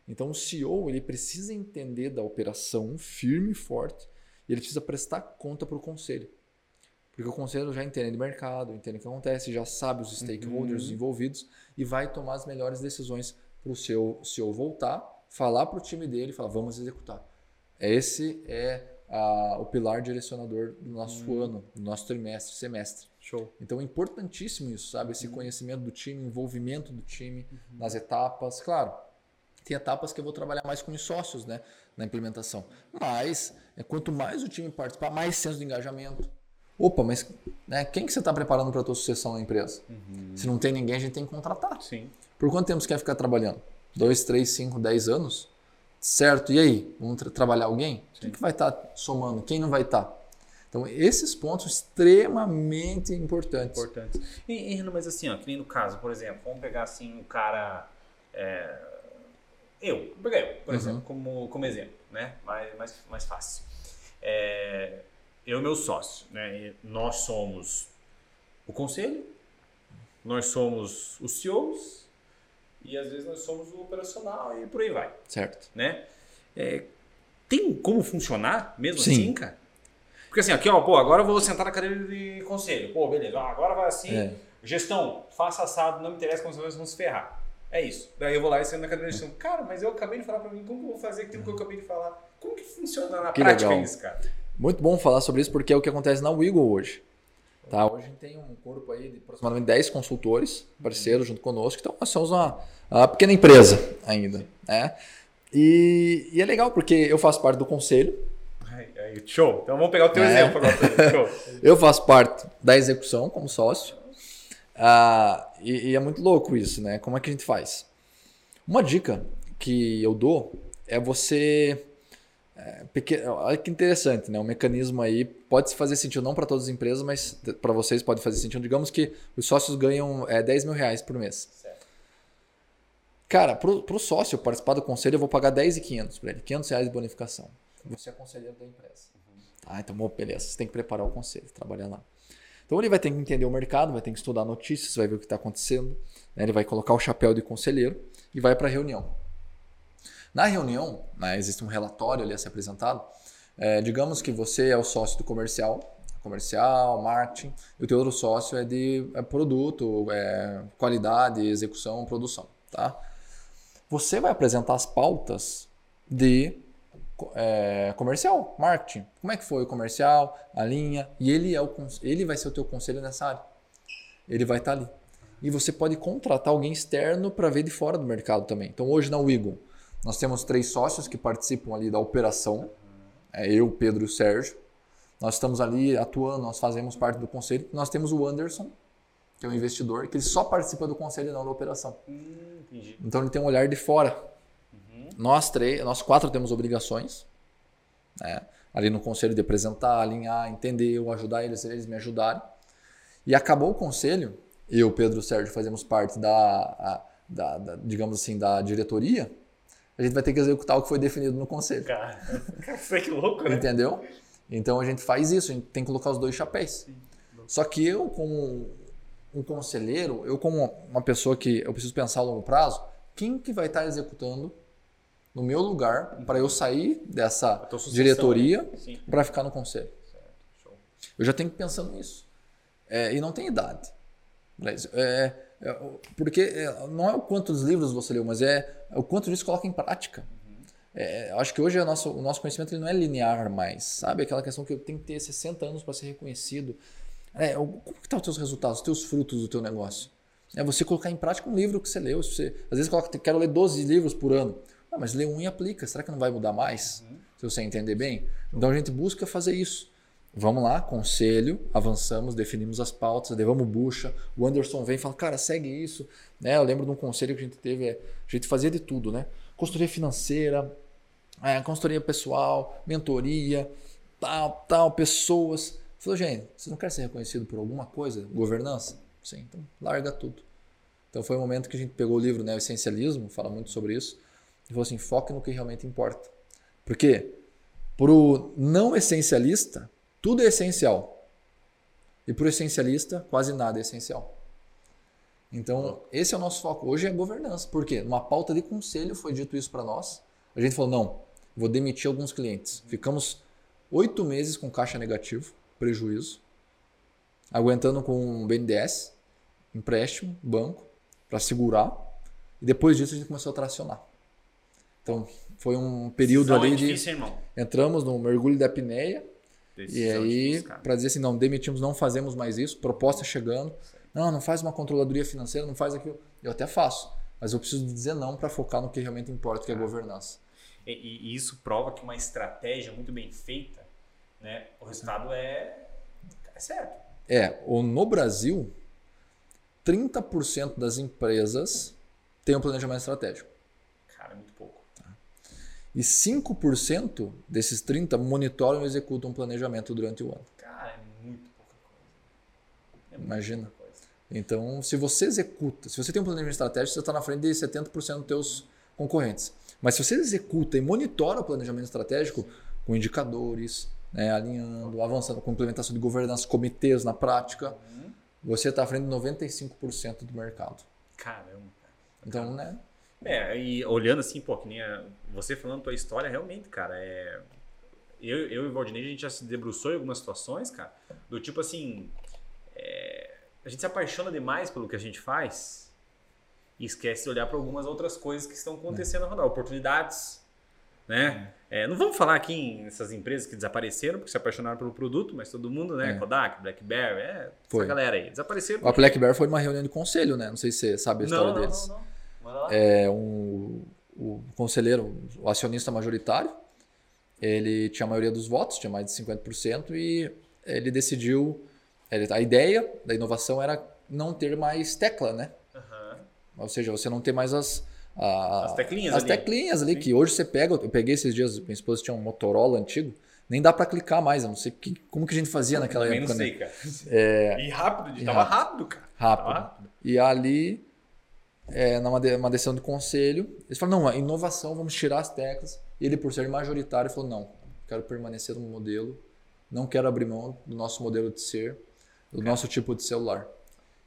B: Então o CEO ele precisa entender da operação firme e forte, e ele precisa prestar conta para o conselho. Porque o conselho já entende de mercado, entende o que acontece, já sabe os stakeholders uhum. envolvidos e vai tomar as melhores decisões para o seu CEO voltar, falar para o time dele, falar vamos executar. Esse é a, o pilar direcionador do nosso uhum. ano, do nosso trimestre, semestre.
A: Show.
B: Então é importantíssimo isso, sabe? Esse uhum. conhecimento do time, envolvimento do time uhum. nas etapas. Claro, tem etapas que eu vou trabalhar mais com os sócios, né? Na implementação. Mas, é, quanto mais o time participar, mais senso de engajamento Opa, mas né, quem que você está preparando para a tua sucessão na empresa? Uhum. Se não tem ninguém, a gente tem que contratar.
A: Sim.
B: Por quanto tempo você quer ficar trabalhando? Dois, três, cinco, dez anos? Certo, e aí? Vamos tra trabalhar alguém? Sim. Quem que vai estar tá somando? Quem não vai estar? Tá? Então, esses pontos extremamente importantes.
A: Importantes. E, e, mas assim, ó, que nem no caso, por exemplo, vamos pegar assim um cara. É, eu, vou pegar eu, por uhum. exemplo, como, como exemplo, né? Mais, mais, mais fácil. É, eu e meu sócio, né? nós somos o conselho, nós somos os CEOs e às vezes nós somos o operacional e por aí vai.
B: Certo.
A: Né? É, tem como funcionar mesmo Sim. assim, cara? Porque assim, aqui, ó, pô, agora eu vou sentar na cadeira de conselho. Pô, beleza, agora vai assim, é. gestão, faça assado, não me interessa como vocês vão se ferrar. É isso. Daí eu vou lá e sento na cadeira de gestão. Cara, mas eu acabei de falar pra mim, como eu vou fazer aquilo que eu acabei de falar? Como que funciona na
B: que
A: prática
B: legal.
A: isso, cara?
B: Muito bom falar sobre isso porque é o que acontece na Wiggle hoje. Tá? Hoje a gente tem um corpo aí de aproximadamente 10 consultores, parceiros junto conosco, então nós somos uma, uma pequena empresa ainda. Né? E, e, é legal porque eu faço parte do conselho.
A: show! Então vamos pegar o teu é. exemplo agora.
B: Eu faço parte da execução como sócio. Ah, e, e é muito louco isso, né? Como é que a gente faz? Uma dica que eu dou é você é, pequeno, olha que interessante, né? Um mecanismo aí pode fazer sentido não para todas as empresas, mas para vocês pode fazer sentido. Digamos que os sócios ganham é, 10 mil reais por mês. Certo. Cara, para o sócio participar do conselho, eu vou pagar 10,500 para ele, 500 reais de bonificação. Você é conselheiro da empresa. Uhum. Ah, então, bom, beleza. Você tem que preparar o conselho, trabalhar lá. Então ele vai ter que entender o mercado, vai ter que estudar notícias, vai ver o que está acontecendo. Né? Ele vai colocar o chapéu de conselheiro e vai para a reunião. Na reunião, né, existe um relatório ali a ser apresentado. É, digamos que você é o sócio do comercial, comercial, marketing, e o teu outro sócio é de é produto, é, qualidade, execução, produção. Tá? Você vai apresentar as pautas de é, comercial, marketing. Como é que foi o comercial, a linha, e ele, é o, ele vai ser o teu conselho nessa área. Ele vai estar ali. E você pode contratar alguém externo para ver de fora do mercado também. Então hoje na Wiggle, nós temos três sócios que participam ali da operação. É eu, Pedro e o Sérgio. Nós estamos ali atuando, nós fazemos parte do conselho. Nós temos o Anderson, que é um investidor, que ele só participa do conselho e não da operação. Hum, então ele tem um olhar de fora. Uhum. Nós três, nós quatro temos obrigações. Né? Ali no conselho de apresentar, alinhar, entender, eu ajudar eles, eles me ajudarem. E acabou o conselho, eu, Pedro e Sérgio fazemos parte da, a, da, da digamos assim, da diretoria a gente vai ter que executar o que foi definido no conselho.
A: Cara, cara que louco, né?
B: Entendeu? Então a gente faz isso, a gente tem que colocar os dois chapéus. Só que eu, como um conselheiro, eu como uma pessoa que eu preciso pensar a longo prazo, quem que vai estar executando no meu lugar para eu sair dessa diretoria para ficar no conselho? Eu já tenho que pensar nisso. É, e não tem idade. É, é, porque é, não é o quantos livros você leu, mas é o quanto disso coloca em prática. É, acho que hoje o nosso, o nosso conhecimento ele não é linear mais, sabe? Aquela questão que eu tenho que ter 60 anos para ser reconhecido. É, como que estão tá os teus resultados, os teus frutos do teu negócio? É você colocar em prática um livro que você leu. Você, às vezes coloca, quero ler 12 livros por ano. Ah, mas lê um e aplica. Será que não vai mudar mais? Uhum. Se você entender bem. Então a gente busca fazer isso. Vamos lá, conselho, avançamos, definimos as pautas, levamos bucha. O Anderson vem e fala, cara, segue isso. Né? Eu lembro de um conselho que a gente teve, é, a gente fazia de tudo, né? Consultoria financeira, é, consultoria pessoal, mentoria, tal, tal, pessoas. Falou, gente, você não quer ser reconhecido por alguma coisa? Governança? Sim, então larga tudo. Então foi o um momento que a gente pegou o livro, né, o Essencialismo, fala muito sobre isso, e falou assim, foque no que realmente importa. Porque para o não essencialista, tudo é essencial. E para o essencialista, quase nada é essencial. Então, esse é o nosso foco. Hoje é governança. Por quê? Numa pauta de conselho foi dito isso para nós. A gente falou, não, vou demitir alguns clientes. Ficamos oito meses com caixa negativo, prejuízo, aguentando com BNDES, empréstimo, banco, para segurar. E depois disso a gente começou a tracionar. Então, foi um período Decisão ali é difícil, de. Irmão. Entramos no mergulho da apneia. Decisão e aí, para dizer assim, não, demitimos, não fazemos mais isso, proposta chegando. Não, não faz uma controladoria financeira, não faz aquilo. Eu até faço, mas eu preciso dizer não para focar no que realmente importa, que é a governança.
A: E, e, isso prova que uma estratégia muito bem feita, né, o resultado é, é certo.
B: É, no Brasil, 30% das empresas têm um planejamento estratégico.
A: Cara, é muito pouco.
B: E 5% desses 30 monitoram e executam um planejamento durante o ano.
A: Cara, é muito pouca coisa.
B: É Imagina. Coisa. Então, se você executa, se você tem um planejamento estratégico, você está na frente de 70% dos teus concorrentes. Mas se você executa e monitora o planejamento estratégico com indicadores, né, alinhando, avançando com implementação de governança, comitês na prática, uhum. você está à frente de 95% do mercado.
A: Caramba.
B: Então, né?
A: É, e olhando assim, pô, que nem a, você falando tua história, realmente, cara, é. Eu, eu e o Valdinei, a gente já se debruçou em algumas situações, cara, do tipo assim. É, a gente se apaixona demais pelo que a gente faz e esquece de olhar para algumas outras coisas que estão acontecendo ao oportunidades, né? É, não vamos falar aqui nessas empresas que desapareceram porque se apaixonaram pelo produto, mas todo mundo, né? É. Kodak, BlackBerry, é, foi. essa galera aí, desapareceram.
B: A BlackBerry foi uma reunião de conselho, né? Não sei se você sabe a história não, deles. Não, não, não. É, um, o conselheiro, o acionista majoritário, ele tinha a maioria dos votos, tinha mais de 50%, e ele decidiu. Ele, a ideia da inovação era não ter mais tecla, né? Ou seja, você não tem mais as,
A: a, as teclinhas
B: as ali. teclinhas ali, Sim. que hoje você pega. Eu peguei esses dias, minha esposa tinha um Motorola antigo, nem dá para clicar mais. Eu não sei que, como que a gente fazia naquela
A: época.
B: Não
A: sei, né? cara. É, e rápido, e tava rápido, rápido cara.
B: Rápido. rápido. E ali, é, numa uma decisão de conselho, eles falaram: não, a inovação, vamos tirar as teclas. E ele, por ser majoritário, falou: não, quero permanecer no modelo, não quero abrir mão do nosso modelo de ser, do nosso tipo de celular.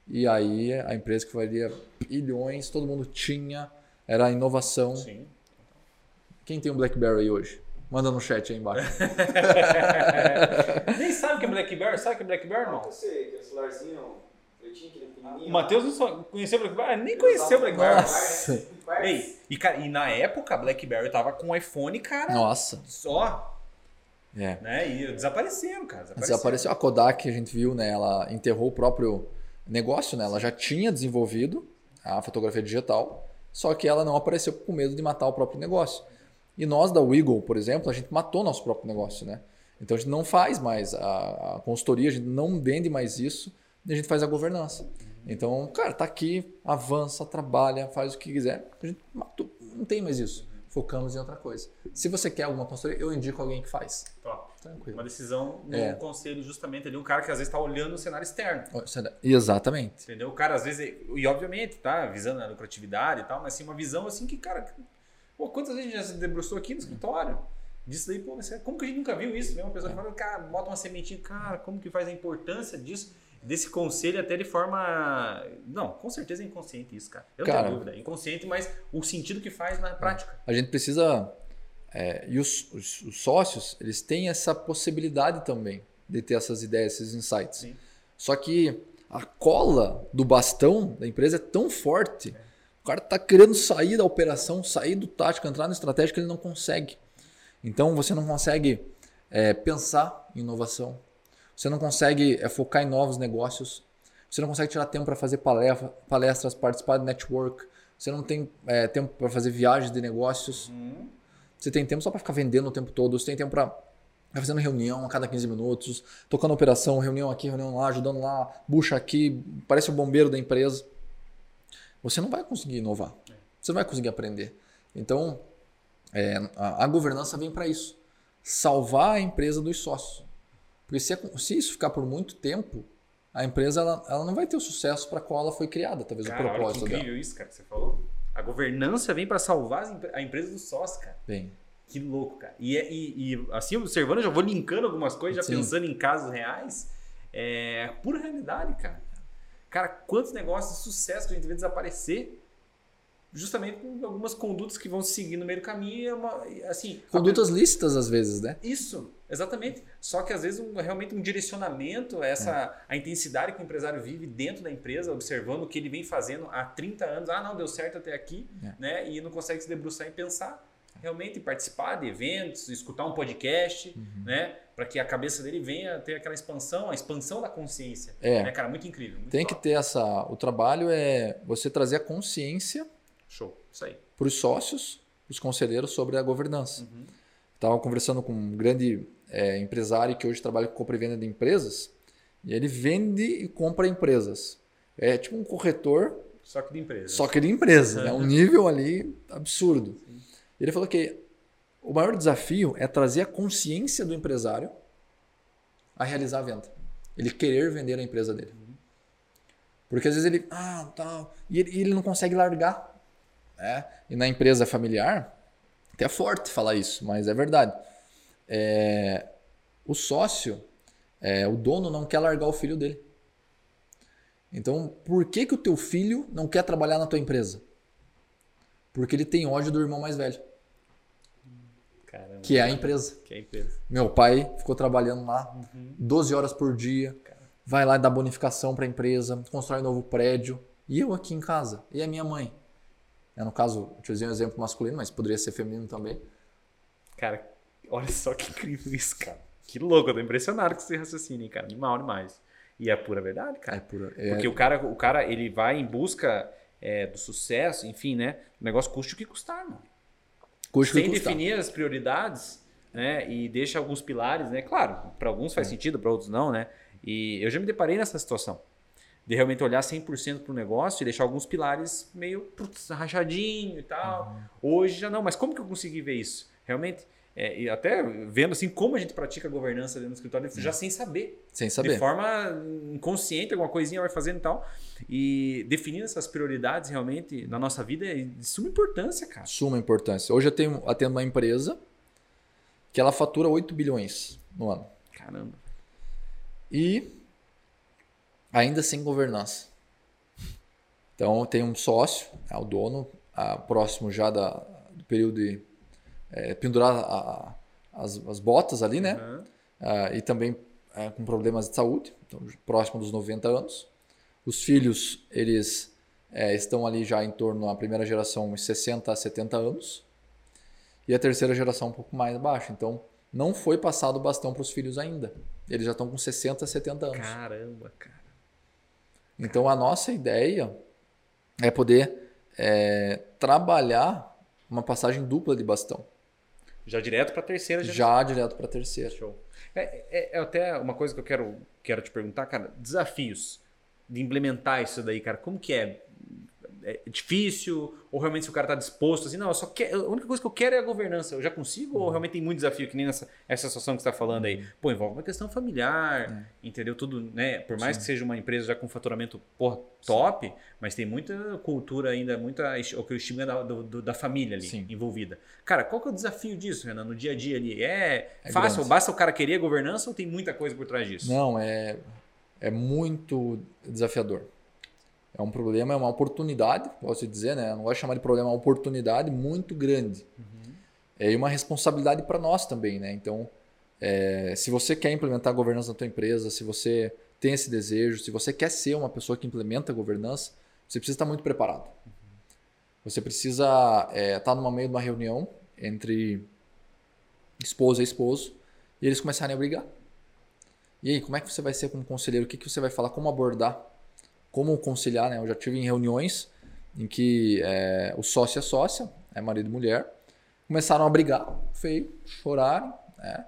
B: E aí a empresa que valia bilhões, todo mundo tinha, era a inovação. Sim. Quem tem um BlackBerry hoje? Manda no chat aí embaixo.
A: Nem sabe o que é BlackBerry? Sabe o que é BlackBerry, irmão?
C: Eu sei, que é o
A: Matheus não só conheceu o BlackBerry? Nem conheceu o BlackBerry. Nossa. Ei, e, cara, e na época, a BlackBerry tava com o iPhone, cara.
B: Nossa.
A: Só. É. Né? E desapareceram, cara.
B: Desapareceram. Desapareceu. A Kodak, a gente viu, né? Ela enterrou o próprio negócio, né? Ela já tinha desenvolvido a fotografia digital, só que ela não apareceu com medo de matar o próprio negócio. E nós da Wiggle, por exemplo, a gente matou nosso próprio negócio, né? Então a gente não faz mais a, a consultoria, a gente não vende mais isso, e a gente faz a governança. Então, cara, tá aqui, avança, trabalha, faz o que quiser. A gente matou, não tem mais isso. Focamos em outra coisa. Se você quer alguma consultoria, eu indico alguém que faz.
A: Top. Tranquilo. Uma decisão no é. conselho, justamente ali, um cara que às vezes está olhando o cenário externo.
B: Exatamente.
A: Entendeu? O cara, às vezes, e obviamente, tá visando a lucratividade e tal, mas sim uma visão assim que, cara, pô, quantas vezes a gente já se debruçou aqui no escritório? disso daí, pô, mas é- como que a gente nunca viu isso? Né? Uma pessoa fala, cara, bota uma sementinha, cara, como que faz a importância disso? Desse conselho até de forma. Não, com certeza é inconsciente isso, cara. Eu não
B: Cara.
A: tenho dúvida. É inconsciente, mas o sentido que faz na prática.
B: A gente precisa. é, e os, os- os sócios, eles têm essa possibilidade também de ter essas ideias, esses insights.
A: Sim.
B: Só que a cola do bastão da empresa é tão forte. O cara tá querendo sair da operação, sair do tático, entrar no estratégico, ele não consegue. Então você não consegue é, pensar em inovação. Você não consegue é, focar em novos negócios. Você não consegue tirar tempo para fazer palestra- palestras, participar de network. Você não tem é, tempo para fazer viagens de negócios. Você tem tempo só para ficar vendendo o tempo todo. Você tem tempo para ficar fazendo reunião a cada 15 minutos, tocando operação, reunião aqui, reunião lá, ajudando lá, bucha aqui, parece o bombeiro da empresa. Você não vai conseguir inovar. Você não vai conseguir aprender. Então, é, a, a governança vem para isso. Salvar a empresa dos sócios. Porque se, é- se isso ficar por muito tempo, a empresa ela, ela não vai ter o sucesso para qual ela foi criada, talvez
A: Cara,
B: o
A: olha que
B: propósito dela.
A: incrível isso, cara, que você falou. A governança vem para salvar a empresa do sócio, cara.
B: Bem,
A: Que louco, cara. E, é- e- e, assim, observando, eu já vou linkando algumas coisas, já
B: Sim.
A: pensando em casos reais. É pura realidade, cara. Cara, quantos negócios de sucesso que a gente vê desaparecer justamente com algumas condutas que vão se seguir no meio do caminho. é uma- assim,
B: condutas lícitas às vezes, né?
A: Isso, exatamente. Só que às vezes um- realmente um direcionamento, essa a intensidade que o empresário vive dentro da empresa, observando o que ele vem fazendo há 30 anos. Ah, não, deu certo até aqui,
B: É.
A: né? E não consegue se debruçar e pensar. Realmente participar de eventos, escutar um podcast,
B: Uhum.
A: né? Para que a cabeça dele venha ter aquela expansão, a expansão da consciência.
B: É.
A: Né, cara? Muito incrível. muito
B: Tem que
A: top.
B: ter essa. O trabalho é você trazer a consciência
A: Show. Isso aí.
B: para os sócios, os conselheiros sobre a governança.
A: Uhum.
B: Estava conversando com um grande é, empresário que hoje trabalha com compra e venda de empresas e ele vende e compra empresas. É tipo um corretor,
A: Só que de empresa.
B: só que de empresa. É um nível ali absurdo. Ele falou que o maior desafio é trazer a consciência do empresário a realizar a venda. Ele querer vender a empresa dele. Porque às vezes ele, ah, tal, e ele, ele não consegue largar. né? E na empresa familiar, até é forte falar isso, mas é verdade. É, o sócio, é, o dono não quer largar o filho dele. Então, por que, que o teu filho não quer trabalhar na tua empresa? Porque ele tem ódio do irmão mais velho,
A: Caramba.
B: que é a empresa.
A: Que é a empresa.
B: Meu pai ficou trabalhando lá 12 horas por dia, vai lá e dá bonificação para a empresa, constrói um novo prédio. E eu aqui em casa? E a minha mãe? É, no caso, eu te usei um exemplo masculino, mas poderia ser feminino também.
A: Cara, olha só que incrível isso, cara. Que louco, eu tô impressionado com esse raciocínio, cara. Animal demais. E é pura verdade, cara.
B: É por, é,
A: Porque o cara, o cara, ele vai em busca é, do sucesso, enfim, né? O negócio custa o que custar, mano.
B: custo que
A: Sem
B: custar.
A: definir as prioridades, né? E deixa alguns pilares, né? Claro, para alguns
B: É.
A: faz sentido, para outros não, né? E eu já me deparei nessa situação. De realmente olhar 100% pro negócio e deixar alguns pilares meio putz, rachadinho e tal.
B: Uhum.
A: Hoje já não, mas como que eu consegui ver isso? Realmente, é, e até vendo assim como a gente pratica a governança dentro do escritório, já sem saber
B: Sem
A: de
B: saber.
A: forma inconsciente, alguma coisinha vai fazendo e tal. E definindo essas prioridades realmente na nossa vida é de suma importância, cara.
B: Suma importância. Hoje eu tenho, atendo uma empresa que ela fatura 8 bilhões no ano.
A: Caramba.
B: e ainda sem governança. Então tem um sócio, é o dono, ah, próximo já da, do período de é, pendurar a- a- as, as botas ali, né? Ah, e também é, com problemas de saúde, então, próximo dos 90 anos. Os filhos, eles é, estão ali já em torno, a primeira geração, uns 60 a 70 anos. E a terceira geração um pouco mais baixa. Então, não foi passado o bastão para os filhos ainda. Eles já estão com 60 a 70 anos.
A: Caramba, cara.
B: Então, a nossa ideia é poder é, trabalhar uma passagem dupla de bastão.
A: Já direto para a terceira geração.
B: Já direto para a terceira.
A: Show. É, é- é até uma coisa que eu quero, quero te perguntar, cara. Desafios de implementar isso daí, cara. Como que é? É difícil? Ou realmente se o cara está disposto, assim, não, eu só quero, a única coisa que eu quero é a governança, eu já consigo? Ou realmente tem muito desafio, que nem nessa essa situação que você está falando aí? Pô, envolve uma questão familiar, entendeu? Tudo, né? Por mais
B: Sim.
A: que seja uma empresa já com faturamento, porra, top, mas tem muita cultura ainda, muita, o que o estigma da, do- do- da família ali
B: Sim.
A: envolvida. Cara, qual que é o desafio disso, Renan, no dia a dia ali? É,
B: É
A: fácil?
B: grande.
A: Basta o cara querer a governança ou tem muita coisa por trás disso?
B: Não, é, é muito desafiador. É um problema, é uma oportunidade, posso dizer, né? Eu não gosto de chamar de problema, é uma oportunidade muito grande. É, e uma responsabilidade para nós também, né? Então, é, se você quer implementar a governança na tua empresa, se você tem esse desejo, se você quer ser uma pessoa que implementa a governança, você precisa estar muito preparado. Você precisa é, estar no meio de uma reunião entre esposa e esposo e eles começarem a brigar. E aí, como é que você vai ser como conselheiro? O que, que você vai falar? Como abordar? Como conciliar? Né? Eu já tive em reuniões em que é, o sócio e a sócia, é marido e mulher, começaram a brigar, feio, chorarem. Né?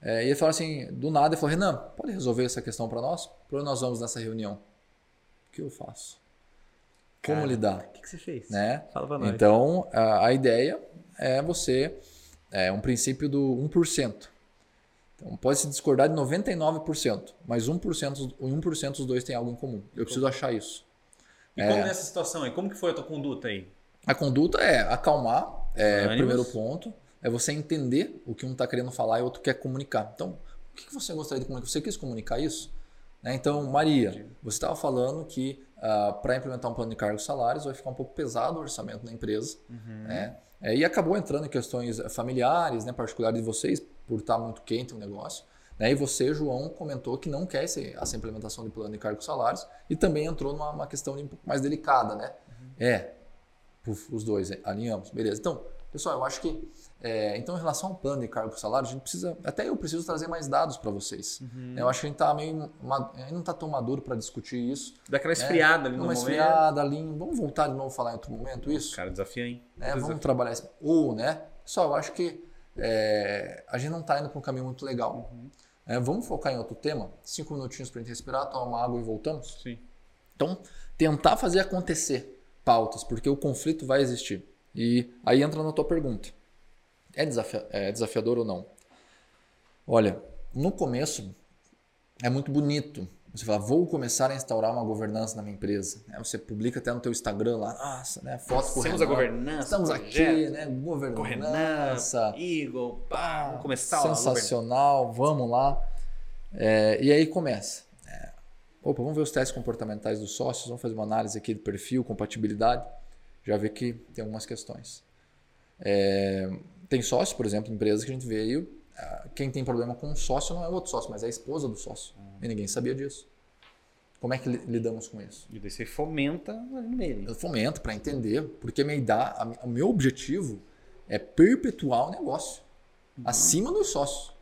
B: É, e ele falou assim, do nada, ele falou, Renan, pode resolver essa questão para nós? Por onde nós vamos nessa reunião? O que eu faço? Como
A: Cara,
B: lidar?
A: O que, que você fez?
B: Né?
A: Fala pra nós.
B: Então, a, a ideia é você, é um princípio do 1%. Então, pode se discordar de 99%, mas 1%, o 1% os dois têm algo em comum. Eu preciso achar isso.
A: E como nessa situação aí? Como que foi a tua conduta aí?
B: A conduta é acalmar, é o primeiro ponto. É você entender o que um está querendo falar e o outro quer comunicar. Então, o que você gostaria de comunicar? Você quis comunicar isso? Né? Então, Maria, você estava falando que para implementar um plano de cargos e salários vai ficar um pouco pesado o orçamento da empresa. né? É, e acabou entrando em questões familiares, né, particulares de vocês, por estar muito quente o negócio. Né? E você, João, comentou que não quer esse, essa implementação de plano de cargos salários e também entrou numa uma questão um pouco mais delicada. Né? É, Puf, os dois, é, alinhamos, beleza. Então, pessoal, eu acho que é, então em relação ao plano de cargo e salário, a gente precisa, até eu preciso trazer mais dados para vocês. Eu acho que a gente tá meio, ma- a gente não está tão maduro para discutir isso.
A: Dá aquela esfriada ali no
B: Uma
A: momento.
B: esfriada ali, vamos voltar de novo a falar em outro momento isso?
A: Cara, desafio, hein?
B: né?
A: Desafio.
B: Vamos trabalhar isso. Ou, né? Pessoal, eu acho que é, a gente não está indo para um caminho muito legal. É, vamos focar em outro tema? Cinco minutinhos para a gente respirar, tomar uma água e voltamos?
A: Sim.
B: Então, tentar fazer acontecer pautas, porque o conflito vai existir. E aí entra na tua pergunta. É, desafia- é desafiador ou não? Olha, no começo é muito bonito. Você fala, vou começar a instaurar uma governança na minha empresa. Né? Você publica até no teu Instagram lá, nossa, né? Foto com o
A: Temos a governança.
B: Estamos
A: projeto,
B: aqui, né? Governança.
A: Eagle, pá, vamos começar
B: Sensacional, vamos lá. É, e aí começa. É, opa, vamos ver os testes comportamentais dos sócios, vamos fazer uma análise aqui de perfil, compatibilidade. Já vê que tem algumas questões. É, tem sócios, por exemplo, empresas que a gente veio, quem tem problema com um sócio não é o outro sócio, mas é a esposa do sócio. E ninguém sabia disso. Como é que li- lidamos com isso?
A: E daí você fomenta nele.
B: Eu fomento para entender, porque minha idade, a o meu objetivo é perpetuar o negócio acima dos sócios.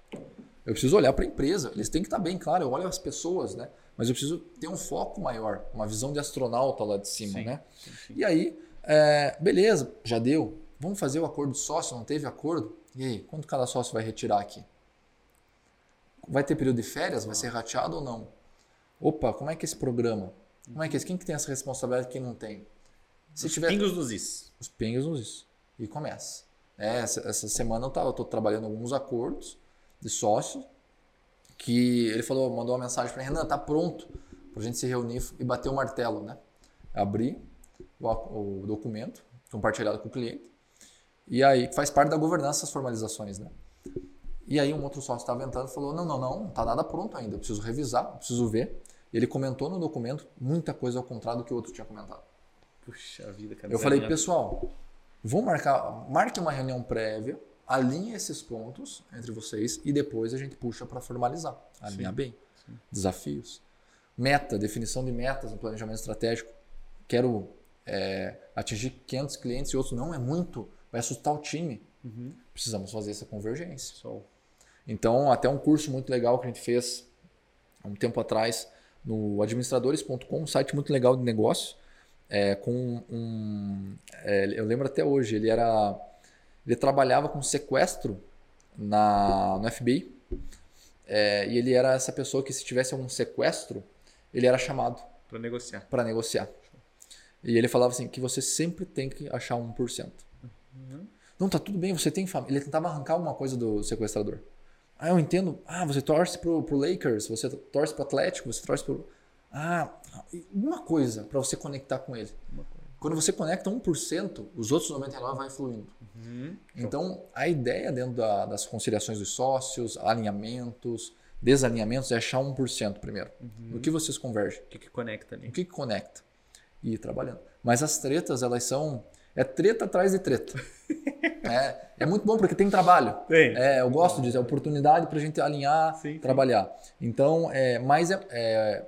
B: Eu preciso olhar para a empresa, eles têm que estar bem, claro, eu olho as pessoas, né? Mas eu preciso ter um foco maior, uma visão de astronauta lá de cima,
A: Sim,
B: né?
A: sim, sim.
B: E aí, é, beleza, já deu. Vamos fazer o acordo de sócio, não teve acordo? E aí, quanto cada sócio vai retirar aqui? Vai ter período de férias? Vai ser rateado ou não? Opa, como é que é esse programa? Como é que é? Quem que tem essa responsabilidade e quem não tem? Se
A: Os
B: tiver
A: pingos dos is.
B: os pingos nos isso. E começa. É, essa, essa semana eu tava, eu tô trabalhando alguns acordos de sócio que ele falou, mandou uma mensagem para Renan, tá pronto pra gente se reunir e bater o martelo, né? Abrir o, o documento compartilhado com o cliente e aí faz parte da governança as formalizações, né? E aí um outro sócio estava entrando e falou, não, não, não, não tá nada pronto ainda, eu preciso revisar, eu preciso ver. Ele comentou no documento muita coisa ao contrário do que o outro tinha comentado.
A: Puxa vida, cara.
B: Eu falei,
A: desalinhado.
B: pessoal, vamos marcar, marque uma reunião prévia, alinhe esses pontos entre vocês e depois a gente puxa para formalizar. Alinhar bem. Desafios. Meta, definição de metas no planejamento estratégico. Quero é, atingir 500 clientes e outros não é muito, vai assustar o time.
A: Uhum.
B: Precisamos fazer essa convergência. Então, até um curso muito legal que a gente fez há um tempo atrás no administradores.com, um site muito legal de negócio, é, com um, é, eu lembro até hoje, ele era, ele trabalhava com sequestro na no FBI, é, e ele era essa pessoa que se tivesse algum sequestro, ele era chamado
A: Pra negociar.
B: para negociar. E ele falava assim que você sempre tem que achar 1%.
A: Uhum.
B: Não, tá tudo bem, você tem família. Ele tentava arrancar alguma coisa do sequestrador. Ah, eu entendo. Ah, você torce pro, pro Lakers, você torce pro Atlético, você torce pro. Ah, uma coisa para você conectar com ele. Quando você conecta 1%, os outros 99% vai fluindo.
A: Uhum.
B: Então, a ideia dentro da- das conciliações dos sócios, alinhamentos, desalinhamentos é achar 1% primeiro. No que vocês convergem?
A: O que, que conecta
B: O
A: ali?
B: que, que conecta? E ir trabalhando. Mas as tretas, elas são. É treta atrás de treta. é, é muito bom porque tem trabalho.
A: Tem.
B: É, eu gosto disso, é oportunidade para a gente alinhar,
A: Sim, sim.
B: trabalhar. Então, é, mas é, é,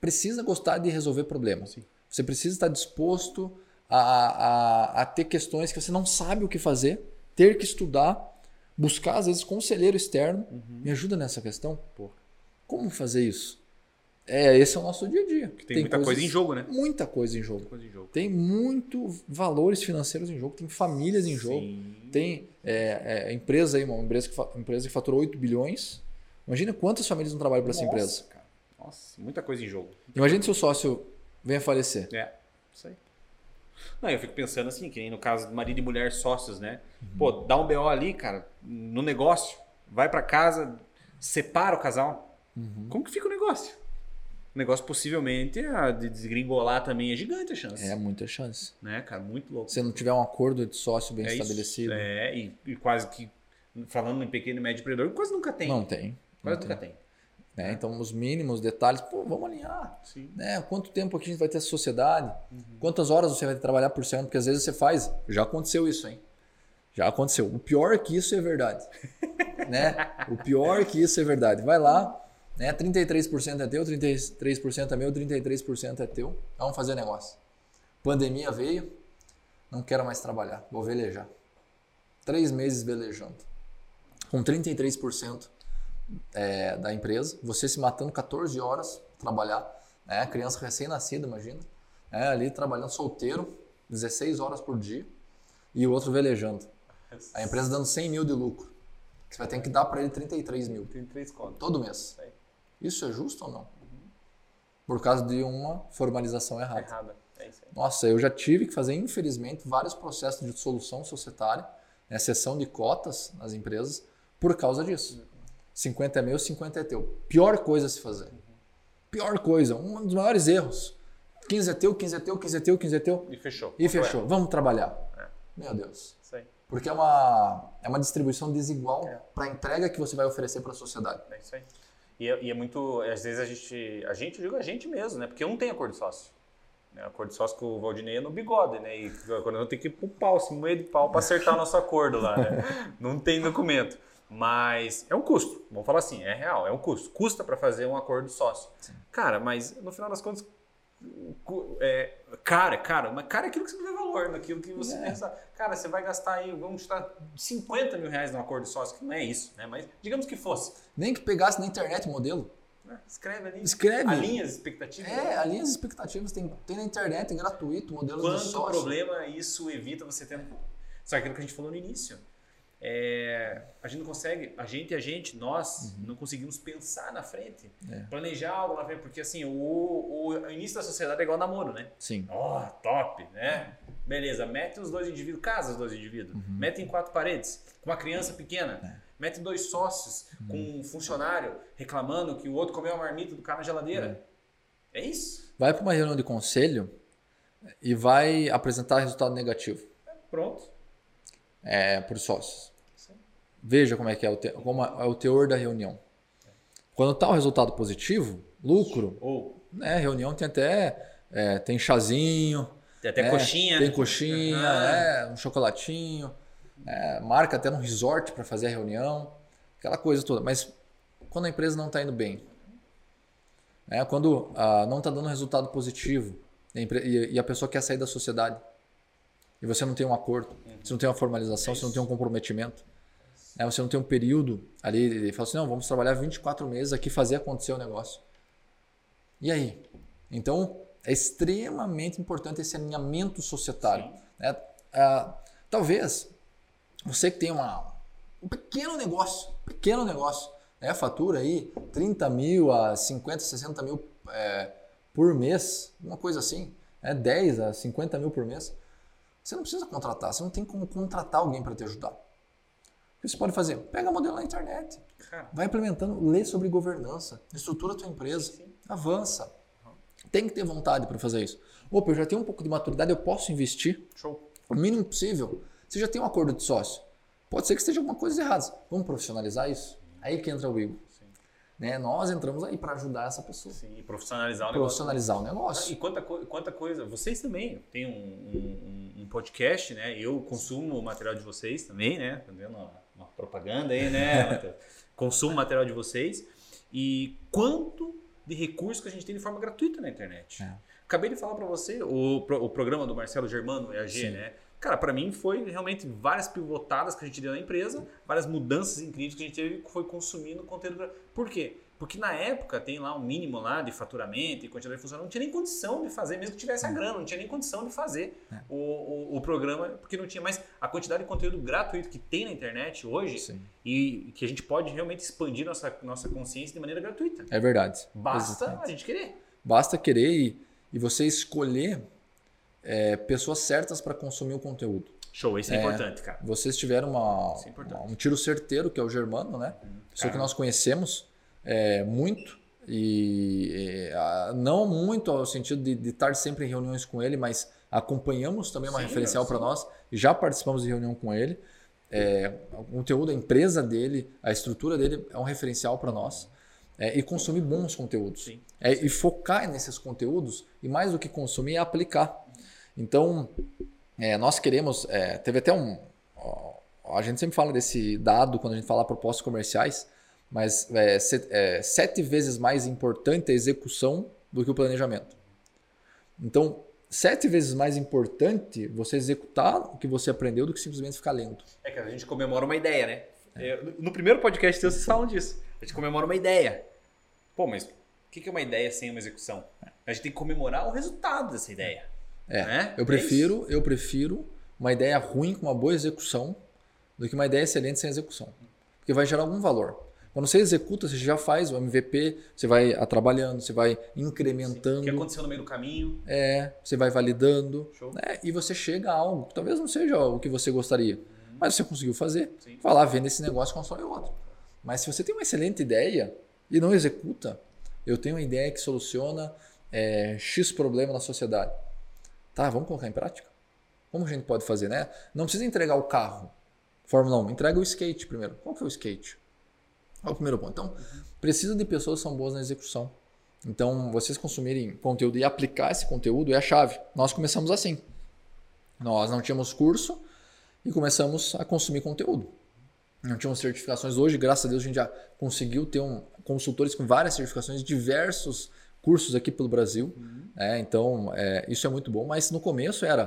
B: precisa gostar de resolver problemas.
A: Sim.
B: Você precisa estar disposto a, a, a ter questões que você não sabe o que fazer, ter que estudar, buscar, às vezes, conselheiro externo.
A: Uhum.
B: Me ajuda nessa questão? Como fazer isso? É, esse é o nosso dia a dia.
A: Tem, muita coisa em jogo, né?
B: Muita coisa em jogo.
A: Muita coisa em jogo.
B: Tem muito valores financeiros em jogo, tem famílias em jogo.
A: Sim.
B: Tem é, é, empresa aí, uma empresa que, empresa que faturou 8 bilhões. Imagina quantas famílias não trabalham para essa empresa.
A: cara. Nossa, muita coisa em jogo.
B: Imagina se o sócio venha falecer.
A: É, isso aí. Não, eu fico pensando assim, que nem no caso de marido e mulher sócios, né?
B: Uhum.
A: Pô, dá um BO ali, cara, no negócio, vai pra casa, separa o casal.
B: Uhum.
A: Como que fica o negócio? O negócio possivelmente a de desgringolar também é gigante a chance.
B: É muita chance.
A: Né, cara? Muito louco.
B: Se não tiver um acordo de sócio bem
A: é isso.
B: estabelecido,
A: É, e, e quase que, falando em pequeno e médio empreendedor, quase nunca tem.
B: não tem.
A: quase
B: não
A: nunca
B: tem.
A: tem.
B: né? Então, os mínimos detalhes, pô, vamos alinhar.
A: Sim.
B: Né? Quanto tempo aqui a gente vai ter essa sociedade?
A: Uhum.
B: Quantas horas você vai trabalhar por semana? Porque às vezes você faz. Já aconteceu isso, hein? Já aconteceu. O pior é que isso é verdade. né? O pior é que isso é verdade. Vai lá, né? 33% é teu, 33% é meu, 33% é teu. Vamos fazer negócio. Pandemia veio, não quero mais trabalhar, vou velejar. Três meses velejando. Com 33% é, da empresa, você se matando 14 horas trabalhar, né? Criança recém-nascida, imagina, é, ali trabalhando solteiro, 16 horas por dia, e o outro velejando. A empresa dando 100 mil de lucro. Você vai ter que dar para ele 33 mil
A: Tem três contas.
B: todo mês.
A: Aí.
B: Isso é justo ou não? Por causa de uma formalização errada.
A: Errada. É isso aí.
B: Nossa, eu já tive que fazer, infelizmente, vários processos de dissolução societária, né, cessão de cotas nas empresas, por causa disso. 50 é meu, 50 é teu. Pior coisa a se fazer. Pior coisa, um dos maiores erros. 15 é teu, 15 é teu, 15 é teu, 15 é teu.
A: E fechou.
B: E fechou. Vamos trabalhar.
A: É.
B: Meu Deus.
A: Isso aí.
B: Porque é uma, é uma distribuição desigual
A: É.
B: para a entrega que você vai oferecer para a sociedade.
A: É isso aí. E é, e é muito. Às vezes a gente. A gente, eu digo a gente mesmo, né? Porque eu não tenho acordo de sócio. Né? Acordo de sócio com o Valdinei é no bigode, né? E quando eu tenho que ir pro pau, se moer de pau pra acertar o nosso acordo lá, né? Não tem documento. Mas é um custo. Vamos falar assim, é real, é um custo. Custa para fazer um acordo de sócio. Cara, mas no final das contas. É, cara, cara, mas cara é aquilo que você não vê valor, naquilo que você
B: É.
A: pensa. Cara, você vai gastar aí, vamos gastar 50 mil reais num acordo de sócio, que não é isso, né? Mas digamos que fosse.
B: Nem que pegasse na internet o modelo.
A: né? Escreve ali.
B: Escreve.
A: Alinha as expectativas.
B: É, alinha as expectativas. Tem, tem na internet, é gratuito, modelo de
A: Quanto
B: sócio.
A: problema isso evita você ter. Só aquilo que a gente falou no início. É, a gente não consegue, a gente a gente, nós, não conseguimos pensar na frente,
B: Uhum. É.
A: planejar algo na frente, porque assim, o, o, início da sociedade é igual namoro, né?
B: Sim.
A: Ó, top, né? Beleza, mete os dois indivíduos, casa os dois indivíduos,
B: Uhum.
A: mete em quatro paredes, com uma criança pequena,
B: É.
A: mete dois sócios,
B: Uhum.
A: com um funcionário reclamando que o outro comeu a marmita do cara na geladeira. É isso.
B: Vai para uma reunião de conselho e vai apresentar resultado negativo
A: Pronto.
B: É, para os sócios. Veja como é que é o, te, como é o teor da reunião. Quando está o resultado positivo, lucro,
A: Ou
B: né, reunião tem até é, tem chazinho,
A: tem até
B: é,
A: coxinha.
B: tem
A: né?
B: coxinha, é, um chocolatinho, é, marca até num resort para fazer a reunião, aquela coisa toda. Mas quando a empresa não está indo bem, né, quando ah, não está dando resultado positivo e a pessoa quer sair da sociedade e você não tem um acordo, você não tem uma formalização,
A: É
B: você não tem um comprometimento, né, você não tem um período ali e fala assim, não, vamos trabalhar 24 meses aqui fazer acontecer o negócio. E aí? Então, é extremamente importante esse alinhamento societário. Né? Ah, talvez você que tem uma, um pequeno negócio, pequeno negócio, né? fatura aí 30 mil a 50, 60 mil é, por mês, uma coisa assim. é 10 a 50 mil por mês. Você não precisa contratar, você não tem como contratar alguém para te ajudar. O que você pode fazer? Pega modelo na internet, vai implementando, lê sobre governança, estrutura a tua empresa, avança. Tem que ter vontade para fazer isso. Opa, eu já tenho um pouco de maturidade, eu posso investir
A: show.
B: o mínimo possível. Você já tem um acordo de sócio. Pode ser que esteja alguma coisa errada. Vamos profissionalizar isso? Aí que entra o Igor. Né? Nós entramos aí para ajudar essa pessoa.
A: Sim, profissionalizar o negócio.
B: Profissionalizar o negócio.
A: E quanta, co- quanta coisa, vocês também têm um, um- um podcast, né? Eu consumo o material de vocês também, né? Tá vendo uma, uma propaganda aí, né? Consumo o material de vocês. E quanto de recursos que a gente tem de forma gratuita na internet.
B: É.
A: Acabei de falar para você, o, o programa do Marcelo Germano, EAG,
B: Sim.
A: né? Cara, para mim foi realmente várias pivotadas que a gente deu na empresa, várias mudanças incríveis que a gente teve, foi consumindo conteúdo. Por quê? Porque na época tem lá um mínimo lá de faturamento e quantidade de funcionários, não tinha nem condição de fazer, mesmo que tivesse a grana, não tinha nem condição de fazer
B: É.
A: o, o, o programa, porque não tinha mais a quantidade de conteúdo gratuito que tem na internet hoje
B: Sim.
A: e que a gente pode realmente expandir nossa, nossa consciência de maneira gratuita.
B: É verdade.
A: Basta
B: Exatamente.
A: a gente querer.
B: Basta querer e, e você escolher é, pessoas certas para consumir o conteúdo.
A: Show, isso é,
B: É.
A: importante, cara.
B: Vocês tiveram uma,
A: é
B: uma- um tiro certeiro, que é o Germano, né? Pessoa que nós conhecemos é, muito. E não muito ao sentido de, de estar sempre em reuniões com ele, mas acompanhamos também uma
A: Sim,
B: referencial
A: sim.
B: para nós. e Já participamos de reunião com ele. É, o conteúdo, a empresa dele, a estrutura dele é um referencial para nós. É, e consumir bons conteúdos.
A: Sim.
B: É, e focar nesses conteúdos e mais do que consumir é aplicar. Então, é, nós queremos. é, teve até um. ó, a gente sempre fala desse dado quando a gente fala propostas comerciais, mas é, se- é, sete vezes mais importante a execução do que o planejamento. Então, sete vezes mais importante você executar o que você aprendeu do que simplesmente ficar lendo.
A: É que a gente comemora uma ideia, né? É, no primeiro podcast vocês falam disso. A gente comemora uma ideia. Pô, mas o que que é uma ideia sem uma execução? A gente tem que comemorar o resultado dessa ideia.
B: É,
A: né?
B: eu prefiro, eu prefiro uma ideia ruim com uma boa execução do que uma ideia excelente sem execução. Porque vai gerar algum valor. Quando você executa, você já faz o MVP, você vai trabalhando, você vai
A: O que
B: incrementando,
A: aconteceu no meio do caminho?
B: é, você vai validando, né? e você chega a algo que talvez não seja o que você gostaria, mas você conseguiu fazer.
A: Sim.
B: Vai lá, vende esse negócio, constrói outro. Mas se você tem uma excelente ideia e não executa, eu tenho uma ideia que soluciona é, X problema na sociedade. Tá, vamos colocar em prática? Como a gente pode fazer, né? Não precisa entregar o carro, Fórmula 1, entrega o skate primeiro. Qual que é o skate? É o primeiro ponto. Então, precisa de pessoas que são boas na execução. Então, vocês consumirem conteúdo e aplicar esse conteúdo é a chave. Nós começamos assim. Nós não tínhamos curso e começamos a consumir conteúdo. Não tínhamos certificações. Hoje, graças a Deus, a gente já conseguiu ter um, consultores com várias certificações, diversos cursos aqui pelo Brasil. né? então, é, isso é muito bom. Mas no começo era...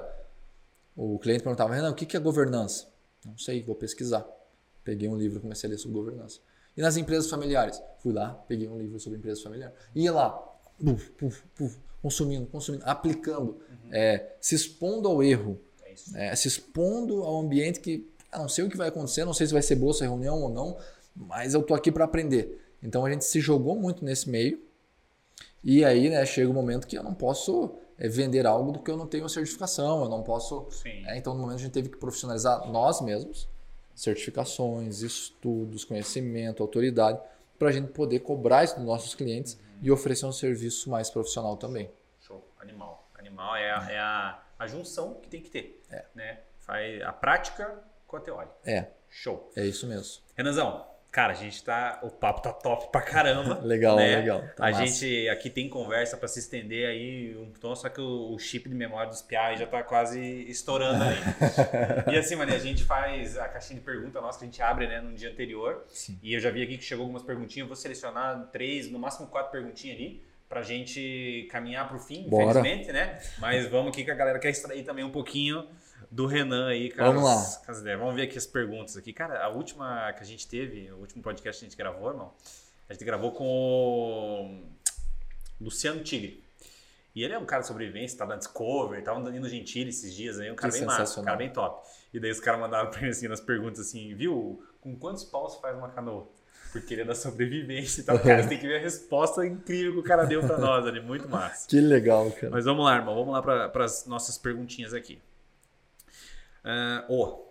B: O cliente perguntava, Renan, o que é governança? Não sei, vou pesquisar. Peguei um livro e comecei a ler sobre governança. E nas empresas familiares? Fui lá, peguei um livro sobre empresas familiares. Ia lá, puf, puf, puf, consumindo, consumindo, aplicando, é, se expondo ao erro,
A: É isso.
B: é, se expondo ao ambiente que ah, não sei o que vai acontecer, não sei se vai ser boa essa reunião ou não, mas eu tô aqui para aprender. Então a gente se jogou muito nesse meio. E aí, né, chega o momento que eu não posso é, vender algo do que eu não tenho certificação, eu não posso
A: Sim.
B: é, então, no momento, a gente teve que profissionalizar nós mesmos, certificações, estudos, conhecimento, autoridade, para a gente poder cobrar isso dos nossos clientes e oferecer um serviço mais profissional também.
A: Show. Animal. Animal é a, é a, a junção que tem que ter.
B: É.
A: Né? Faz a prática com a teórica.
B: É,
A: Show.
B: é isso mesmo.
A: Renanzão, cara, a gente tá. O papo tá top pra caramba.
B: Legal,
A: né?
B: legal. Tá
A: a
B: massa.
A: gente aqui tem conversa pra se estender aí um tom, só que o, o chip de memória dos PA já tá quase estourando aí. e assim, mano, a gente faz a caixinha de pergunta nossa que a gente abre, né, no dia anterior.
B: Sim.
A: E eu já vi aqui que chegou algumas perguntinhas, eu vou selecionar três, no máximo quatro perguntinhas ali. Pra gente caminhar pro fim,
B: Bora.
A: infelizmente, né? Mas vamos aqui que a galera quer extrair também um pouquinho do Renan aí, cara.
B: Vamos lá.
A: as. Vamos ver aqui as perguntas aqui. Cara, a última que a gente teve, o último podcast que a gente gravou, irmão, a gente gravou com o Luciano Tigre. E ele é um cara de sobrevivência, tá na Discovery, tava andando no Gentili esses dias aí, um cara
B: Que
A: bem massa, um cara bem top. E daí os caras mandaram pra mim assim nas perguntas assim, viu, com quantos paus faz uma canoa? Porque ele é da sobrevivência e tal. Cara, você tem que ver a resposta incrível que o cara deu pra nós ali. Muito massa.
B: Que legal, cara.
A: Mas vamos lá, irmão. Vamos lá para as nossas perguntinhas aqui. Uh, oh,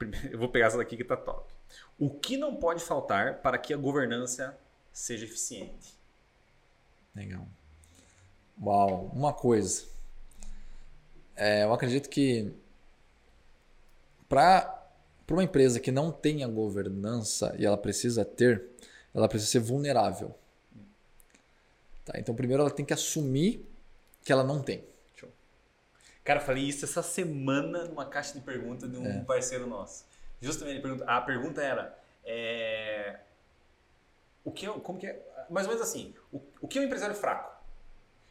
A: eu vou pegar essa daqui que tá top. O que não pode faltar para que a governança seja eficiente?
B: Legal. Uau, uma coisa. É, eu acredito que para uma empresa que não tenha governança e ela precisa ter, ela precisa ser vulnerável. Tá? Então, primeiro ela tem que assumir que ela não tem.
A: Cara, falei isso essa semana numa caixa de perguntas de um é. parceiro nosso. Justamente a pergunta era: é, o que é, como que é, mais ou menos assim, o, o que é um empresário fraco?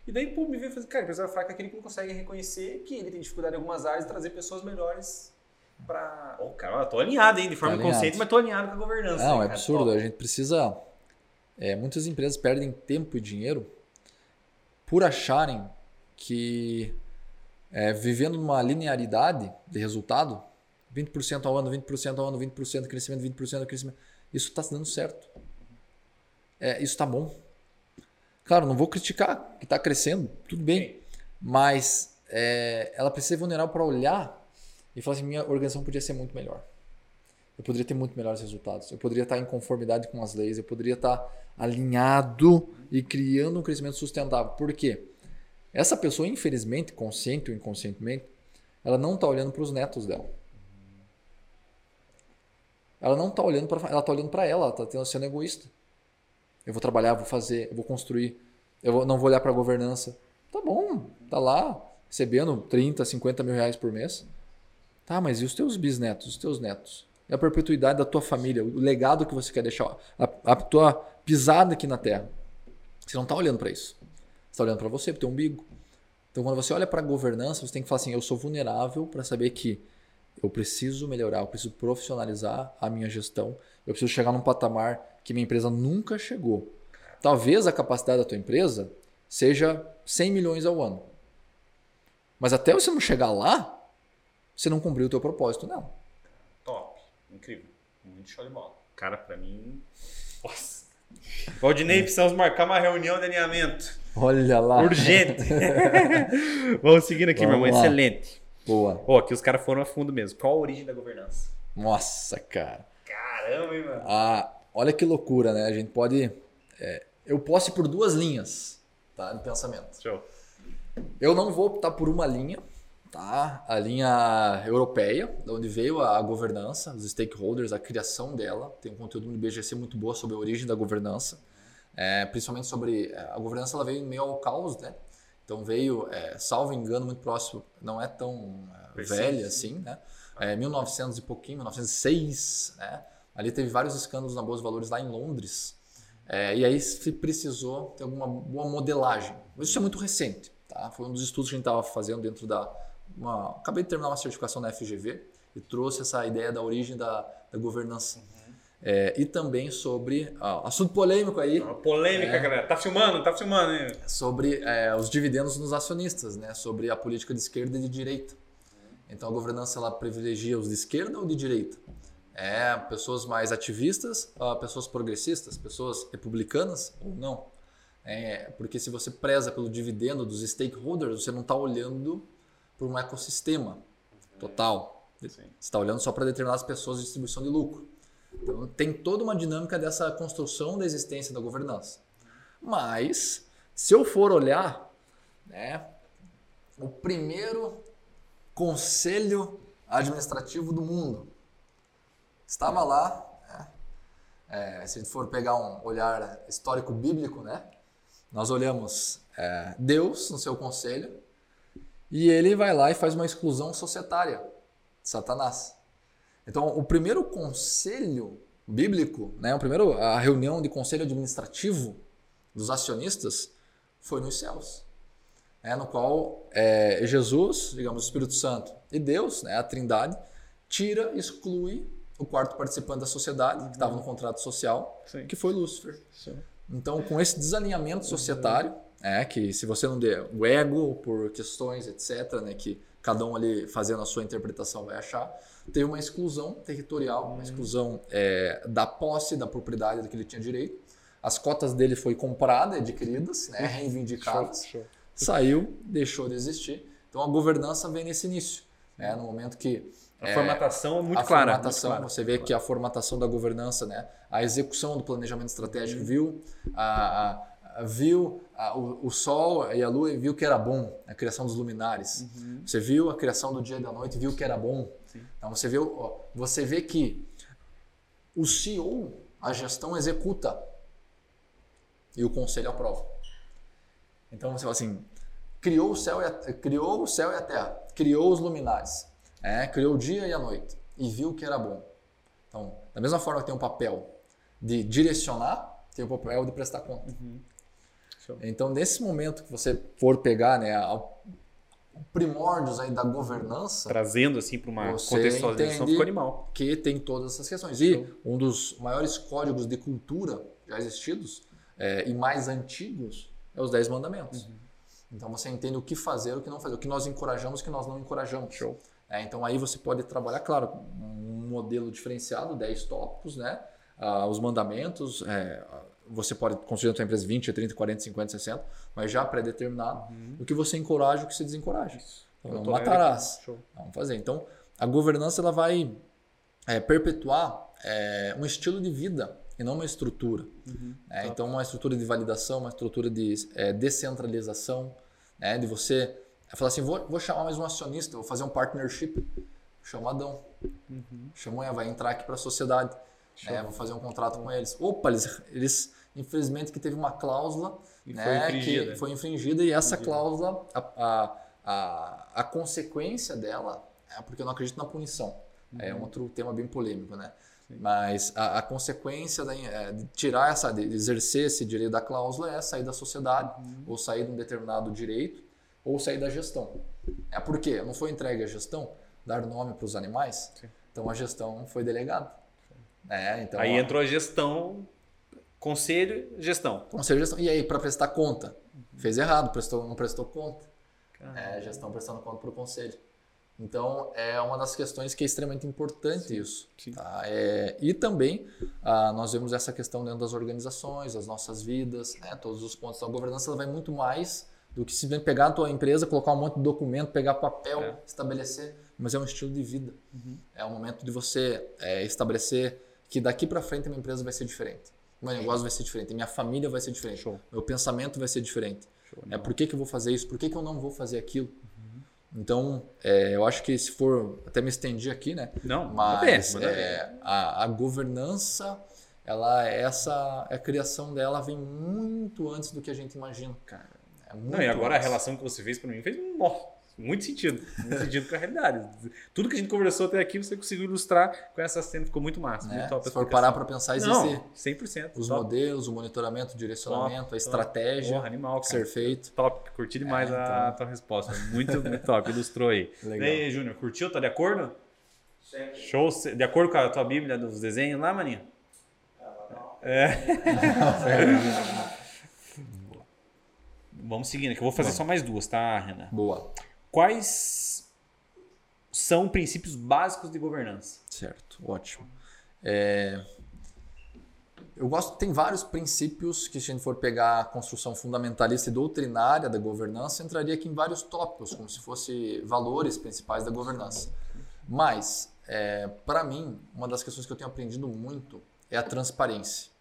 A: E daí, pô, me veio fazer, cara, empresário fraco é aquele que não consegue reconhecer que ele tem dificuldade em algumas áreas e trazer pessoas melhores para. Oh, cara, eu tô alinhado, hein, de forma tá consciente, mas tô alinhado com a governança.
B: Não,
A: hein,
B: é absurdo. A gente precisa. É, muitas empresas perdem tempo e dinheiro por acharem que é, vivendo numa linearidade de resultado, 20% ao ano, 20% ao ano, 20% de crescimento, 20% de crescimento, isso está dando certo. É, isso está bom. Claro, não vou criticar que está crescendo, tudo bem. Mas é, ela precisa ser vulnerável para olhar e falar assim: minha organização podia ser muito melhor. Eu poderia ter muito melhores resultados. Eu poderia estar em conformidade com as leis. Eu poderia estar alinhado e criando um crescimento sustentável. Por quê? Essa pessoa, infelizmente, consciente ou inconscientemente, ela não está olhando para os netos dela. Ela não está olhando para ela, está olhando para ela, ela está sendo egoísta. Eu vou trabalhar, vou fazer, eu vou construir. Eu não vou olhar para a governança. Tá bom, tá lá recebendo 30, 50 mil reais por mês. Tá, mas e os teus bisnetos, os teus netos? E a perpetuidade da tua família, o legado que você quer deixar, a, a tua pisada aqui na Terra. Você não está olhando para isso. Está olhando para você, para o teu umbigo. Então, quando você olha para a governança, você tem que falar assim: eu sou vulnerável para saber que eu preciso melhorar, eu preciso profissionalizar a minha gestão, eu preciso chegar num patamar que minha empresa nunca chegou. Talvez a capacidade da tua empresa seja 100 milhões ao ano. Mas até você não chegar lá, você não cumpriu o teu propósito, não.
A: Top. Incrível. Muito show de bola. Cara, para mim... Nossa. Valdinei, precisamos marcar uma reunião de alinhamento.
B: Olha lá.
A: Urgente. Vamos seguindo aqui, Vamos meu irmão. Lá. Excelente.
B: Boa.
A: Pô, aqui os caras foram a fundo mesmo. Qual a origem da governança?
B: Nossa, cara.
A: Caramba, hein, mano?
B: Ah, olha que loucura, né? A gente pode. É, eu posso ir por duas linhas tá, de pensamento.
A: Show.
B: Eu não vou optar por uma linha, tá? A linha europeia, de onde veio a governança, os stakeholders, a criação dela. Tem um conteúdo no BGC muito boa sobre a origem da governança. É, principalmente sobre é, a governança, ela veio em meio ao caos, né? Então veio, é, salvo engano, muito próximo, não é tão é, velha assim, né? É, 1900 e pouquinho, 1906, né? Ali teve vários escândalos na Bolsa de Valores lá em Londres. É, e aí se precisou ter alguma boa modelagem. Mas isso é muito recente, tá? Foi um dos estudos que a gente estava fazendo dentro da... Uma, acabei de terminar uma certificação na FGV e trouxe essa ideia da origem da, da governança. Uhum. É, e também sobre. Ó, assunto polêmico aí.
A: Uma polêmica, é, galera. Tá filmando, tá filmando, hein?
B: Sobre é, os dividendos nos acionistas, né? Sobre a política de esquerda e de direita. Então a governança ela privilegia os de esquerda ou de direita? É pessoas mais ativistas, pessoas progressistas, pessoas republicanas ou não? É, porque se você preza pelo dividendo dos stakeholders, você não está olhando para um ecossistema total. Sim. Você está olhando só para determinadas pessoas de distribuição de lucro. Então, tem toda uma dinâmica dessa construção da existência da governança. Mas, se eu for olhar, né, o primeiro conselho administrativo do mundo estava lá. Né, é, se a gente for pegar um olhar histórico bíblico, né, nós olhamos é, Deus no seu conselho e ele vai lá e faz uma exclusão societária Satanás. Então, o primeiro conselho bíblico, né, o primeiro, a reunião de conselho administrativo dos acionistas foi nos céus, né, no qual é, Jesus, digamos, o Espírito Santo e Deus, né, a Trindade, tira, exclui o quarto participante da sociedade, que estava no contrato social, Sim. que foi Lúcifer. Sim. Então, com esse desalinhamento societário, é, que se você não der o ego por questões, etc., né, que cada um ali fazendo a sua interpretação vai achar, teve uma exclusão territorial, uma exclusão é, da posse, da propriedade do que ele tinha direito. As cotas dele foi comprada, adquiridas, né, reivindicadas.
A: Show, show.
B: Saiu, deixou de existir. Então a governança vem nesse início, né, no momento que
A: A formatação é muito
B: a
A: clara.
B: formatação,
A: muito clara.
B: você vê que a formatação da governança, né, a execução do planejamento estratégico viu, a, a- a- viu a- o, o sol e a lua e viu que era bom, a criação dos luminares. Você viu a criação do dia e da noite e viu que era bom. Então você viu, ó, você vê que o CEO, a gestão executa e o conselho aprova. Então você fala assim, criou o céu e a, criou o céu e a terra, criou os luminares, é, criou o dia e a noite e viu que era bom. Então, da mesma forma que tem um papel de direcionar, tem o papel de prestar conta.
A: Show.
B: Então, nesse momento que você for pegar, né, a- primórdios aí da governança,
A: Trazendo assim para uma contextualização ficou animal.
B: que tem todas essas questões. E um dos maiores códigos de cultura já existidos é, e mais antigos é os Dez Mandamentos. Então você entende o que fazer, o que não fazer, o que nós encorajamos, o que nós não encorajamos.
A: Show.
B: É, então aí você pode trabalhar, claro, um modelo diferenciado, 10 tópicos, né? Ah, os mandamentos, é, você pode construir a sua empresa 20, 30, 40, 50, 60, mas já pré-determinado. O que você encoraja, o que você desencoraja. Então,
A: Eu
B: não matarás. Vamos fazer. Então, a governança ela vai é, perpetuar é, um estilo de vida e não uma estrutura. É, então, uma estrutura de validação, uma estrutura de é, descentralização, né, de você falar assim, vou, vou chamar mais um acionista, vou fazer um partnership, chama Adão, chama vai entrar aqui para a sociedade, né, vou fazer um contrato com eles. Opa, eles, eles infelizmente que teve uma cláusula né,
A: foi infringida.
B: que foi infringida e essa cláusula, a, a, a, a consequência dela é porque eu não acredito na punição. É um outro tema bem polêmico, né? Mas a, a consequência da- é, de tirar essa, de exercer esse direito da cláusula é sair da sociedade, ou sair de um determinado direito, ou sair da gestão. É porque não foi entregue a gestão, dar nome para os animais, então a gestão foi delegada. É, então,
A: Aí
B: ó,
A: entrou a gestão, conselho, gestão.
B: Seja, gestão. E aí, para prestar conta? Fez errado, prestou, não prestou conta. É, gestão prestando conta para o conselho. Então, é uma das questões que é extremamente importante isso.
A: sim.
B: tá? É, e também, ah, nós vemos essa questão dentro das organizações, das nossas vidas, né? todos os pontos da governança, ela vai muito mais do que simplesmente pegar a tua empresa, colocar um monte de documento, pegar papel,
A: É.
B: estabelecer, mas é um estilo de vida. É o momento de você é, estabelecer que daqui para frente a minha empresa vai ser diferente. Meu negócio vai ser diferente, minha família vai ser diferente,
A: Show.
B: meu pensamento vai ser diferente.
A: Show,
B: É, por que, que eu vou fazer isso? Por que, que eu não vou fazer aquilo? Então, é, eu acho que se for. Até me estendi aqui, né?
A: Não,
B: Mas
A: ver.
B: é, a, a governança, ela, essa a criação dela vem muito antes do que a gente imagina.
A: Cara.
B: É muito
A: Não, e agora a
B: antes.
A: relação que você fez pra mim fez nossa, muito sentido. Muito sentido com a realidade. Tudo que a gente conversou até aqui, você conseguiu ilustrar com essa cena. Ficou muito massa.
B: né?
A: Muito top a
B: Se for parar para pensar, existe
A: Não, 100%.
B: os
A: top.
B: modelos, o monitoramento, o direcionamento,
A: Top,
B: a estratégia
A: Porra, animal,
B: que
A: cara.
B: ser feito.
A: Top, curti demais
B: É,
A: a
B: então.
A: tua resposta. Muito, muito top, ilustrou aí.
B: Legal.
A: E aí, Júnior, curtiu? Tá de acordo?
C: Sempre.
A: Show. De acordo com a tua bíblia dos desenhos lá, maninho?
C: Não.
A: É. Vamos seguindo, que eu vou fazer só mais duas, tá, Renan?
B: Boa.
A: Quais são princípios básicos de governança?
B: Certo, ótimo. É, Eu gosto, tem vários princípios que, se a gente for pegar a construção fundamentalista e doutrinária da governança, entraria aqui em vários tópicos, como se fosse valores principais da governança. Mas, para mim, uma das questões que eu tenho aprendido muito é a transparência.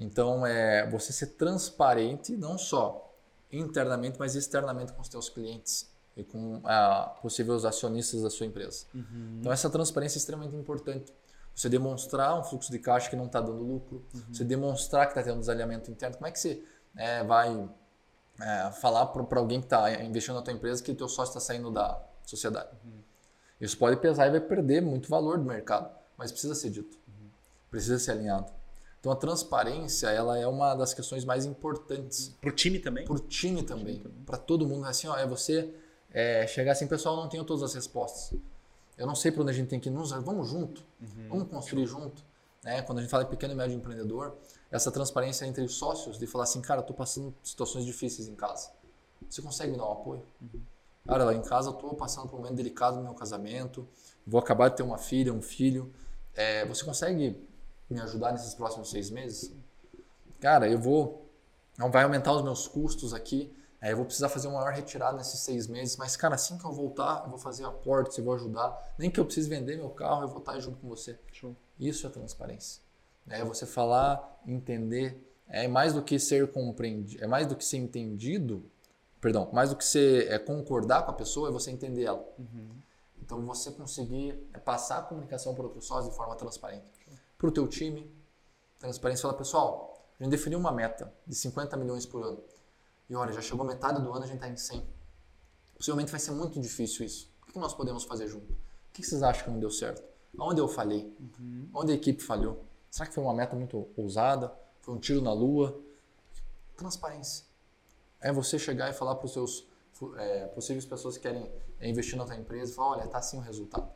B: Então, é você ser transparente não só internamente, mas externamente com os teus clientes e com ah, possíveis acionistas da sua empresa. Então, essa transparência é extremamente importante. Você demonstrar um fluxo de caixa que não está dando lucro, você demonstrar que está tendo desalinhamento interno. Como é que você é, vai é, falar para alguém que está investindo na tua empresa que o teu sócio está saindo da sociedade? Isso pode pesar e vai perder muito valor do mercado, mas precisa ser dito, precisa ser alinhado. Então, a transparência ela é uma das questões mais importantes
A: Pro time também?
B: para o time também, para todo mundo. Assim, ó, é você é, chegar assim, pessoal, eu não tenho todas as respostas. Eu não sei para onde a gente tem que nos, vamos junto, vamos construir junto. Né? Quando a gente fala em pequeno e médio empreendedor, essa transparência entre os sócios, de falar assim, cara, eu estou passando situações difíceis em casa. Você consegue me dar um apoio? Cara, lá em casa eu tô passando por um momento delicado no meu casamento, vou acabar de ter uma filha, um filho. É, você consegue me ajudar nesses próximos seis meses? Cara, eu vou. Não vai aumentar os meus custos aqui. É, eu vou precisar fazer uma maior retirada nesses seis meses. Mas, cara, assim que eu voltar, eu vou fazer aportes, eu vou ajudar. Nem que eu precise vender meu carro, eu vou estar junto com você.
A: Show.
B: Isso é transparência. É você falar, entender. É mais do que ser compreendido, é mais do que ser entendido. Perdão, mais do que ser é, concordar com a pessoa, é você entender ela. Então você conseguir é, passar a comunicação para outros sócios de forma transparente. Para o teu time, transparência. Fala, pessoal, a gente definiu uma meta de 50 milhões por ano. E olha, já chegou metade do ano, a gente está em 100. Possivelmente vai ser muito difícil isso. O que nós podemos fazer junto? O que vocês acham que não deu certo? Onde eu falhei? Onde a equipe falhou? Será que foi uma meta muito ousada? Foi um tiro na lua? Transparência. É você chegar e falar para os seus é, possíveis pessoas que querem investir na tua empresa e falar, olha, está assim o resultado.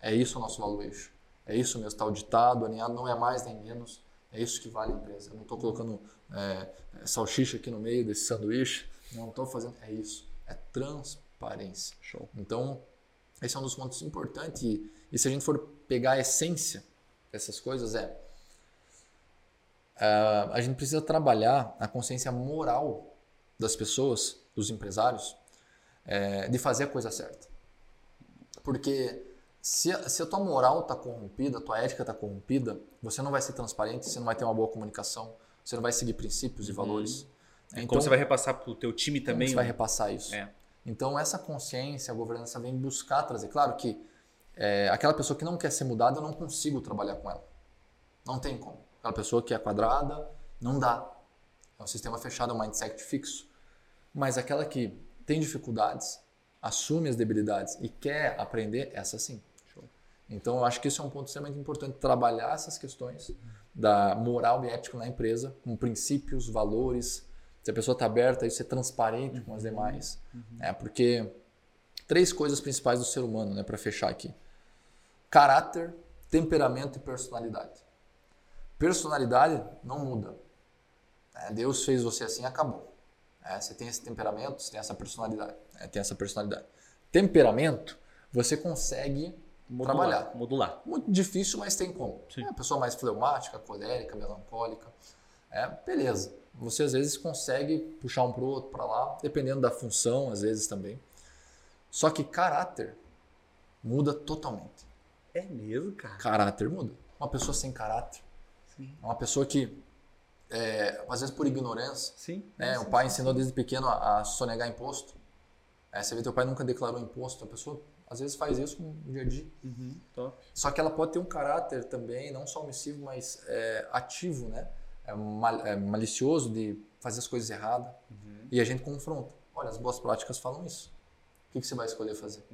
B: É isso o nosso valuation. É isso mesmo, está auditado, alinhado, não é mais nem menos. É isso que vale a empresa. Eu não estou colocando é, salsicha aqui no meio desse sanduíche. Não estou fazendo. É isso. É transparência.
A: Show.
B: Então, esse é um dos pontos importantes. E, e se a gente for pegar a essência dessas coisas, é. Uh, a gente precisa trabalhar a consciência moral das pessoas, dos empresários, é, de fazer a coisa certa. Porque se a, se a tua moral está corrompida, a tua ética está corrompida, você não vai ser transparente, você não vai ter uma boa comunicação, você não vai seguir princípios e valores.
A: Então, Como você vai repassar para o teu time também?
B: Você vai repassar isso.
A: É.
B: Então essa consciência, a governança vem buscar trazer. Claro que é, aquela pessoa que não quer ser mudada, eu não consigo trabalhar com ela. Não tem como. Aquela pessoa que é quadrada, não dá. É um sistema fechado, é um mindset fixo. Mas aquela que tem dificuldades, assume as debilidades e quer aprender, essa sim. Então eu acho que isso é um ponto extremamente importante, trabalhar essas questões da moral e ética na empresa, com princípios, valores, se a pessoa está aberta a ser transparente com as demais. É, porque três coisas principais do ser humano, né, para fechar aqui: caráter, temperamento e personalidade. Personalidade não muda. É, Deus fez você assim e acabou. É, você tem esse temperamento, você tem essa personalidade. É, tem essa personalidade. Temperamento, você consegue
A: Modular.
B: trabalhar.
A: Modular.
B: Muito difícil, mas tem como.
A: Sim.
B: É uma pessoa mais fleumática, colérica, melancólica. É, beleza. Você às vezes consegue puxar um para o outro, para lá, dependendo da função, às vezes também. Só que caráter muda totalmente.
A: É mesmo, cara?
B: Caráter muda. Uma pessoa sem caráter
A: Sim.
B: é uma pessoa que, é, às vezes por ignorância,
A: Sim.
B: né, o pai ensinou desde pequeno a, a sonegar imposto. É, você vê teu pai nunca declarou imposto, a pessoa às vezes faz isso no dia a dia.
A: Uhum. Top.
B: Só que ela pode ter um caráter também, não só omissivo, mas é, ativo, né? É, mal- é malicioso de fazer as coisas erradas. E a gente confronta. Olha, as boas práticas falam isso. O que, que você vai escolher fazer?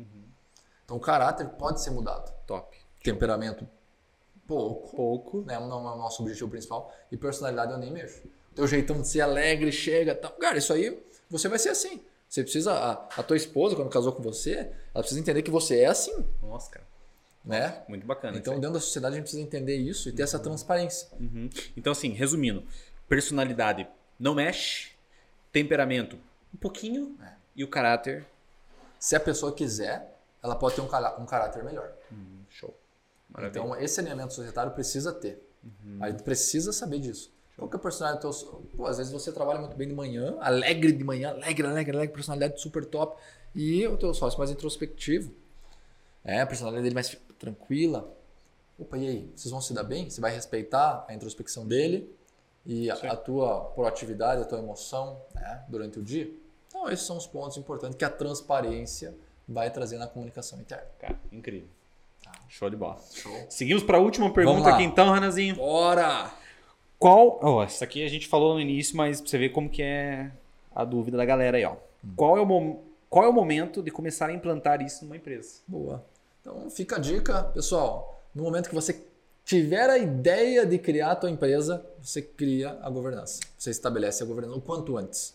B: Então, o caráter pode ser mudado.
A: Top.
B: Temperamento, pouco.
A: Pouco.
B: Né? Não é o nosso objetivo principal. E personalidade eu nem mexo. Teu jeitão de ser alegre, chega tal. Cara, isso aí, você vai ser assim. Você precisa, a, a tua esposa, quando casou com você, ela precisa entender que você é assim,
A: Nossa, cara.
B: né?
A: Muito bacana.
B: Então, dentro da sociedade, a gente precisa entender isso e ter essa transparência.
A: Uhum. Então, assim, resumindo: personalidade não mexe, temperamento um pouquinho
B: É.
A: e o caráter.
B: Se a pessoa quiser, ela pode ter um, cala- um caráter melhor.
A: Show. Maravilha.
B: Então, esse alinhamento societário precisa ter. A gente precisa saber disso. Qual que é a personalidade do teu... Pô, às vezes você trabalha muito bem de manhã, alegre de manhã, alegre, alegre, alegre, personalidade super top. E o teu sócio mais introspectivo. É, a personalidade dele mais tranquila. Opa, e aí? Vocês vão se dar bem? Você vai respeitar a introspecção dele e a, a tua proatividade, a tua emoção né, durante o dia? Então, esses são os pontos importantes que a transparência vai trazer na comunicação interna.
A: Cara, incrível. Show de bola.
B: Show.
A: Seguimos para a última pergunta aqui então, Ranazinho.
B: Bora!
A: Qual. Ó, essa aqui a gente falou no início, mas pra você ver como que é a dúvida da galera aí, ó. Qual é o, mom- Qual é o momento de começar a implantar isso numa empresa?
B: Boa. Então fica a dica, pessoal. No momento que você tiver a ideia de criar a tua empresa, você cria a governança. Você estabelece a governança o quanto antes.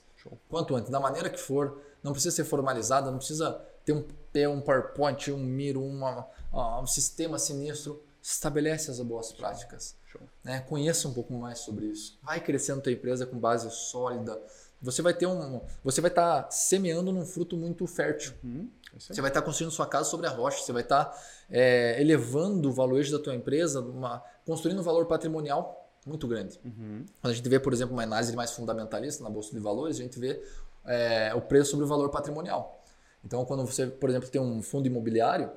B: Quanto antes, da maneira que for. Não precisa ser formalizada, não precisa ter um pé, um PowerPoint, um Miro, uma, ah, um sistema sinistro. Estabelece as boas práticas.
A: Show.
B: Né? Conheça um pouco mais sobre isso. Vai crescendo tua empresa com base sólida, você vai ter um, você vai estar semeando num fruto muito fértil.
A: Uhum. É.
B: Você vai estar construindo sua casa sobre a rocha, você vai estar é, elevando o valuation da tua empresa, uma- construindo um valor patrimonial muito grande.
A: Uhum.
B: Quando a gente vê, por exemplo, uma análise mais fundamentalista na Bolsa de Valores, a gente vê é, o preço sobre o valor patrimonial. Então, quando você, por exemplo, tem um fundo imobiliário,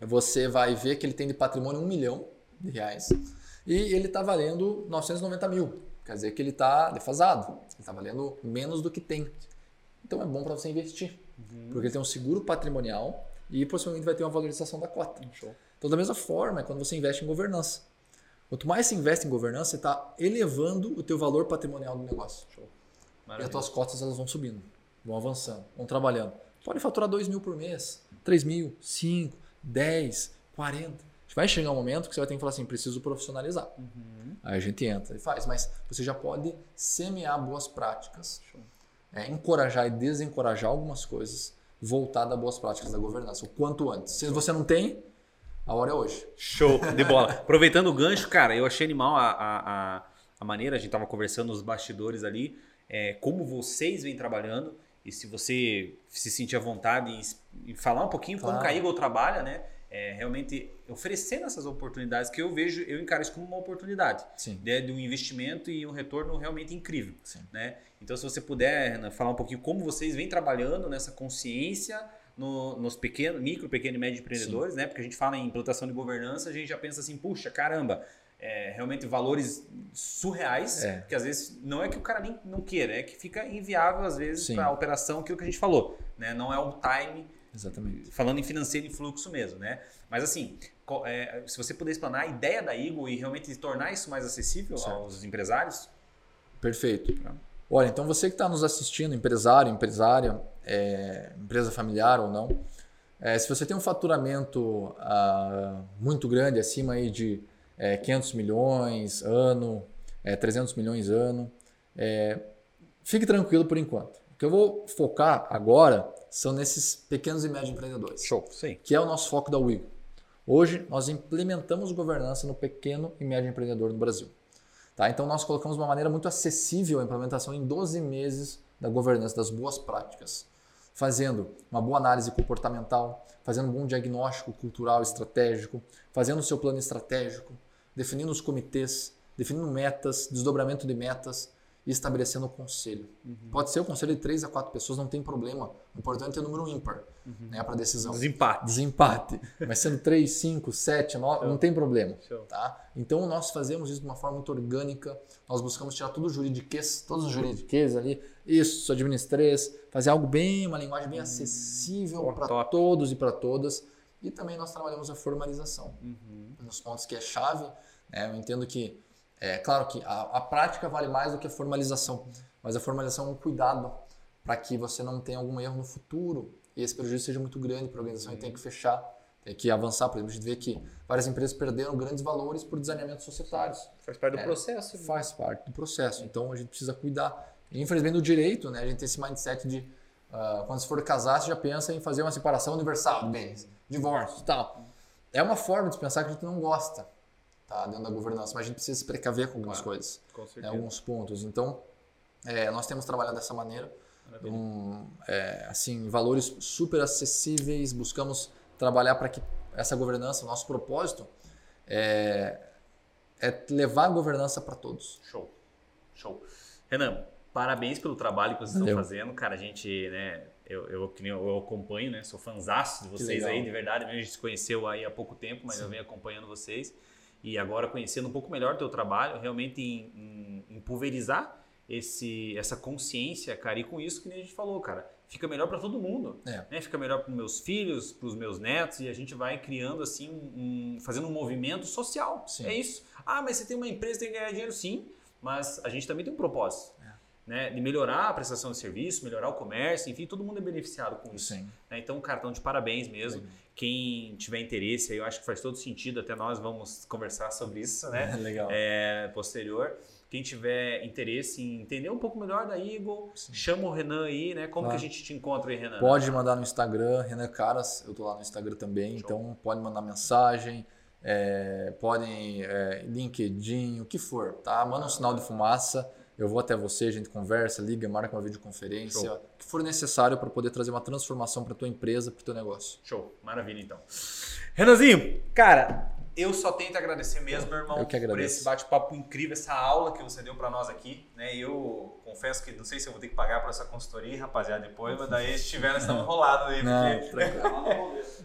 B: você vai ver que ele tem de patrimônio um milhão de reais e ele está valendo 990 mil. Quer dizer que ele está defasado, ele está valendo menos do que tem. Então é bom para você investir, porque ele tem um seguro patrimonial e possivelmente vai ter uma valorização da cota.
A: Show.
B: Então, da mesma forma, é quando você investe em governança. Quanto mais você investe em governança, você está elevando o teu valor patrimonial do negócio.
A: Show.
B: E as tuas cotas elas vão subindo, vão avançando, vão trabalhando. Pode faturar 2 mil por mês, 3 mil, 5, 10, 40. Vai chegar um momento que você vai ter que falar assim, preciso profissionalizar.
A: Uhum.
B: Aí a gente entra e faz. Mas você já pode semear boas práticas, é, encorajar e desencorajar algumas coisas voltada a boas práticas da governança, o quanto antes. Se você não tem, a hora é hoje.
A: Show de bola. Aproveitando o gancho, cara, eu achei animal a, a, a, a maneira, a gente tava conversando nos bastidores ali, é, como vocês vêm trabalhando e se você se sentir à vontade em, em falar um pouquinho como
B: Claro.
A: que a Eagle trabalha, né? É, realmente oferecendo essas oportunidades que eu vejo, eu encaro isso como uma oportunidade
B: Sim.
A: né, de um investimento e um retorno realmente incrível.
B: Sim.
A: Né? Então, se você puder Renan, falar um pouquinho como vocês vêm trabalhando nessa consciência no- nos pequenos, micro, pequeno e médio empreendedores, né? Porque a gente fala em implantação de governança, a gente já pensa assim, puxa, caramba, é, realmente valores surreais,
B: É.
A: que às vezes não é que o cara nem não queira, é que fica inviável às vezes para a operação, aquilo que a gente falou, né? Não é o time
B: Exatamente.
A: falando em financeiro e fluxo mesmo, né? Mas assim, é, se você puder explanar a ideia da Eagle e realmente tornar isso mais acessível
B: Certo.
A: aos empresários,
B: Perfeito.
A: Tá.
B: Olha, então você que está nos assistindo, empresário, empresária, é, empresa familiar ou não, é, se você tem um faturamento ah, muito grande, acima aí de é, 500 milhões ano, é, 300 milhões ano, é, fique tranquilo por enquanto. O que eu vou focar agora são nesses pequenos e médios empreendedores
A: show, sim.
B: que é o nosso foco da Wiggle. Hoje, nós implementamos governança no pequeno e médio empreendedor no Brasil. Tá? Então, nós colocamos uma maneira muito acessível a implementação em 12 meses da governança, das boas práticas. Fazendo uma boa análise comportamental, fazendo um bom diagnóstico cultural estratégico, fazendo o seu plano estratégico, definindo os comitês, definindo metas, desdobramento de metas e estabelecendo o conselho. Pode ser o conselho de 3 a 4 pessoas, não tem problema. O importante é o número ímpar né, para decisão.
A: Desempate.
B: Desempate. Mas sendo 3, 5, 7, 9, não tem problema.
A: Show.
B: Tá? Então nós fazemos isso de uma forma muito orgânica. Nós buscamos tirar tudo o juridiquês, todos os juridiquês ali, isso, administrês, fazer algo bem, uma linguagem bem acessível
A: Pô,
B: para todos e para todas. E também nós trabalhamos a formalização
A: Uhum.
B: nos pontos que é chave. Né? Eu entendo que, é claro que a, a prática vale mais do que a formalização, mas a formalização é um cuidado para que você não tenha algum erro no futuro e esse prejuízo seja muito grande para a organização e tenha que fechar, tem que avançar. Por exemplo, a gente vê que várias empresas perderam grandes valores por desalinhamentos societários.
A: Faz parte do
B: É.
A: processo.
B: Faz parte do processo. Então a gente precisa cuidar. E, infelizmente, no direito, né, a gente tem esse mindset de ah, quando você for casar, você já pensa em fazer uma separação universal de bens, divórcio e tal. É uma forma de pensar que a gente não gosta tá, dentro da governança, mas a gente precisa se precaver com algumas
A: Claro.
B: coisas,
A: Com
B: né, alguns pontos. Então, é, nós temos trabalhado dessa maneira, um, é, assim, valores super acessíveis, buscamos trabalhar para que essa governança, o nosso propósito é, é levar a governança para todos.
A: Show. Show. Renan, parabéns pelo trabalho que vocês
B: Valeu.
A: estão fazendo. Cara, a gente, né, eu, eu, eu, acompanho, né? Sou fãzaço de vocês aí, de verdade. mesmo. A gente se conheceu aí há pouco tempo, mas eu venho acompanhando vocês. E agora conhecendo um pouco melhor o teu trabalho, realmente em, em, em pulverizar esse, essa consciência, cara, e com isso que nem a gente falou, cara, fica melhor para todo mundo,
B: É.
A: né? Fica melhor para meus filhos, para os meus netos e a gente vai criando assim, um, fazendo um movimento social.
B: Sim.
A: É isso. Ah, mas você tem uma empresa, tem que ganhar dinheiro, sim, mas a gente também tem um propósito.
B: É.
A: Né, de melhorar a prestação de serviço, melhorar o comércio, enfim, todo mundo é beneficiado com isso.
B: Sim.
A: né? Então, cara, então de parabéns mesmo. Quem tiver interesse, eu acho que faz todo sentido, até nós vamos conversar sobre isso, né?
B: Legal.
A: É, posterior. Quem tiver interesse em entender um pouco melhor da Eagle, chama o Renan aí, né? Como
B: Claro.
A: que a gente te encontra aí, Renan?
B: Pode mandar no Instagram, Renan Caras, eu tô lá no Instagram também, então pode mandar mensagem, é, podem é, LinkedIn, o que for, tá? Manda um sinal de fumaça, Eu vou até você, a gente conversa, liga, marca uma videoconferência, o que for necessário para poder trazer uma transformação para tua empresa, para o teu negócio.
A: Show, maravilha então. Renanzinho, cara, eu só tenho que agradecer mesmo, meu irmão, por esse bate-papo incrível, essa aula que você deu pra nós aqui, né? Eu confesso que não sei se eu vou ter que pagar por essa consultoria, rapaziada, depois, mas daí se tiver, nós estamos enrolados aí,
B: Não,
A: porque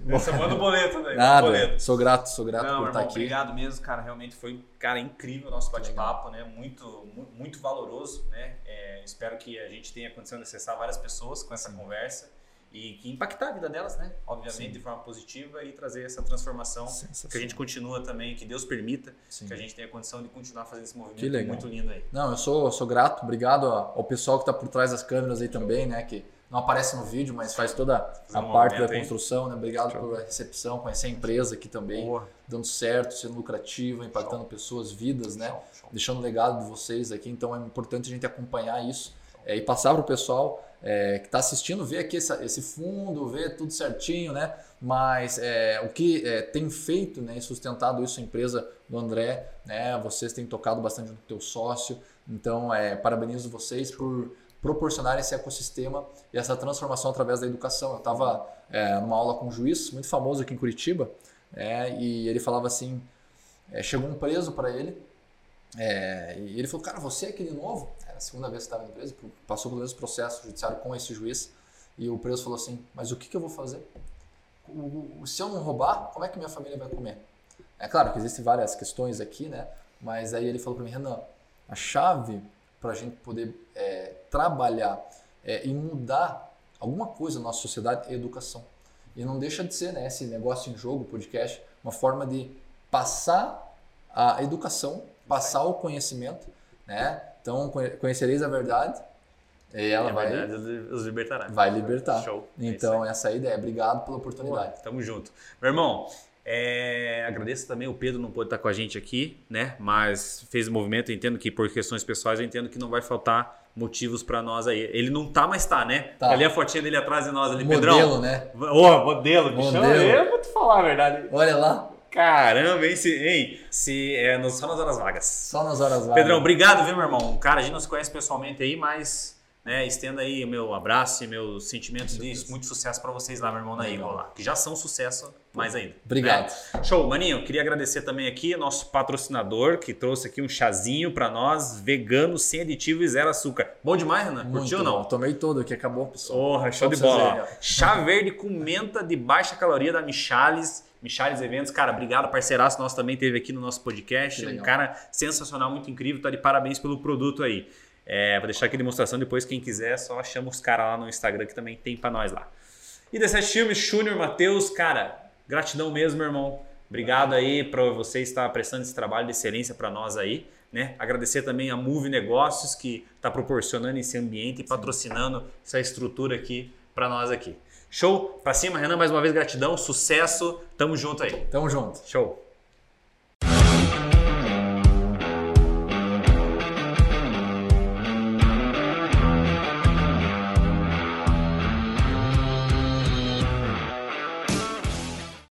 A: você manda o boleto o
B: Nada,
A: boleto.
B: sou grato, sou grato
A: Não,
B: por estar
A: irmão,
B: aqui.
A: obrigado mesmo, cara. Realmente foi, cara, incrível o nosso bate-papo, né? Muito, mu- muito valoroso, né? É, espero que a gente tenha condição de acessar várias pessoas com essa conversa e que impactar a vida delas, né? Obviamente
B: Sim.
A: de forma positiva e trazer essa transformação que a gente continua também, que Deus permita,
B: Sim.
A: que a gente tenha condição de continuar fazendo esse movimento
B: Que legal.
A: muito lindo aí.
B: Não, eu sou, eu sou grato, obrigado ao pessoal que está por trás das câmeras aí também, né? Que não aparece no vídeo, mas faz toda a
A: um
B: parte da
A: movimento aí.
B: construção, né? Obrigado pela recepção, conhecer a empresa aqui também,
A: Boa.
B: dando certo, sendo lucrativa, impactando pessoas, vidas, né?
A: Show, show.
B: Deixando o legado de vocês aqui, então é importante a gente acompanhar isso é, e passar para o pessoal é, que está assistindo, ver aqui essa- esse fundo, ver tudo certinho, né? Mas é, o que é, tem feito né, e sustentado isso a empresa do André, né? Vocês têm tocado bastante no teu sócio, então é, parabenizo vocês por proporcionar esse ecossistema e essa transformação através da educação. Eu estava numa aula com um juiz muito famoso aqui em Curitiba é, e ele falava assim, é, chegou um preso para ele é, e ele falou, cara, você é aquele novo? A segunda vez que estava na empresa, passou pelo mesmo processo judiciário com esse juiz. E o preso falou assim, mas o que, que eu vou fazer? O- o- se eu não roubar, como é que minha família vai comer? É claro que existem várias questões aqui, né? Mas aí ele falou para mim, Renan, a chave para a gente poder é, trabalhar é, e mudar alguma coisa na nossa sociedade é educação. E não deixa de ser, né, esse negócio em jogo, podcast, uma forma de passar a educação, passar o conhecimento, né? Então, conhe- conhecereis a verdade e ela
A: É
B: vai,
A: verdade, os libertará.
B: vai libertar.
A: Show. É.
B: Então, essa é a ideia. Obrigado pela oportunidade.
A: Pô, Tamo junto. Meu irmão, é, agradeço também, o Pedro não pôde estar com a gente aqui, né? Mas fez o movimento, eu entendo que por questões pessoais, eu entendo que não vai faltar motivos pra nós aí. Ele não tá, mas tá, né?
B: Tá.
A: Ali a fotinha dele atrás de nós ali,
B: Modelo,
A: Pedrão.
B: né?
A: Ô, modelo, chama.
B: Modelo.
A: Eu vou te falar a verdade.
B: Olha lá,
A: Caramba, hein? Se, hein? Se, é, só nas horas vagas.
B: só nas horas vagas.
A: Pedrão, obrigado, viu, meu irmão? Cara, a gente não se conhece pessoalmente aí, mas né, estenda aí o meu abraço e meus sentimentos de muito sucesso pra vocês lá, meu irmão, na. Eagle lá. Que já são sucesso mais ainda.
B: Obrigado.
A: né? Show, maninho. Queria agradecer também aqui nosso patrocinador que trouxe aqui um chazinho pra nós, vegano, sem aditivo e zero açúcar. Bom demais, Renan?
B: Muito
A: Curtiu ou não?
B: Tomei todo aqui, acabou, pessoal.
A: Porra, show
B: Só
A: de bola. Chá verde com menta de baixa caloria da Michales. Michales Eventos, cara, obrigado, parceiraço nosso também teve aqui no nosso podcast. Um cara sensacional, muito incrível, tá de parabéns pelo produto aí. É, vou deixar aqui a demonstração depois, quem quiser, só chama os caras lá no Instagram que também tem pra nós lá. E D7 Filmes, Júnior, Matheus, cara, gratidão mesmo, meu irmão. Obrigado aí para você estar prestando esse trabalho de excelência para nós aí. Né? Agradecer também a Move Negócios que está proporcionando esse ambiente e patrocinando essa estrutura aqui para nós aqui. Show? Pra cima, Renan, mais uma vez gratidão, sucesso, tamo junto aí.
B: Tamo junto.
A: Show.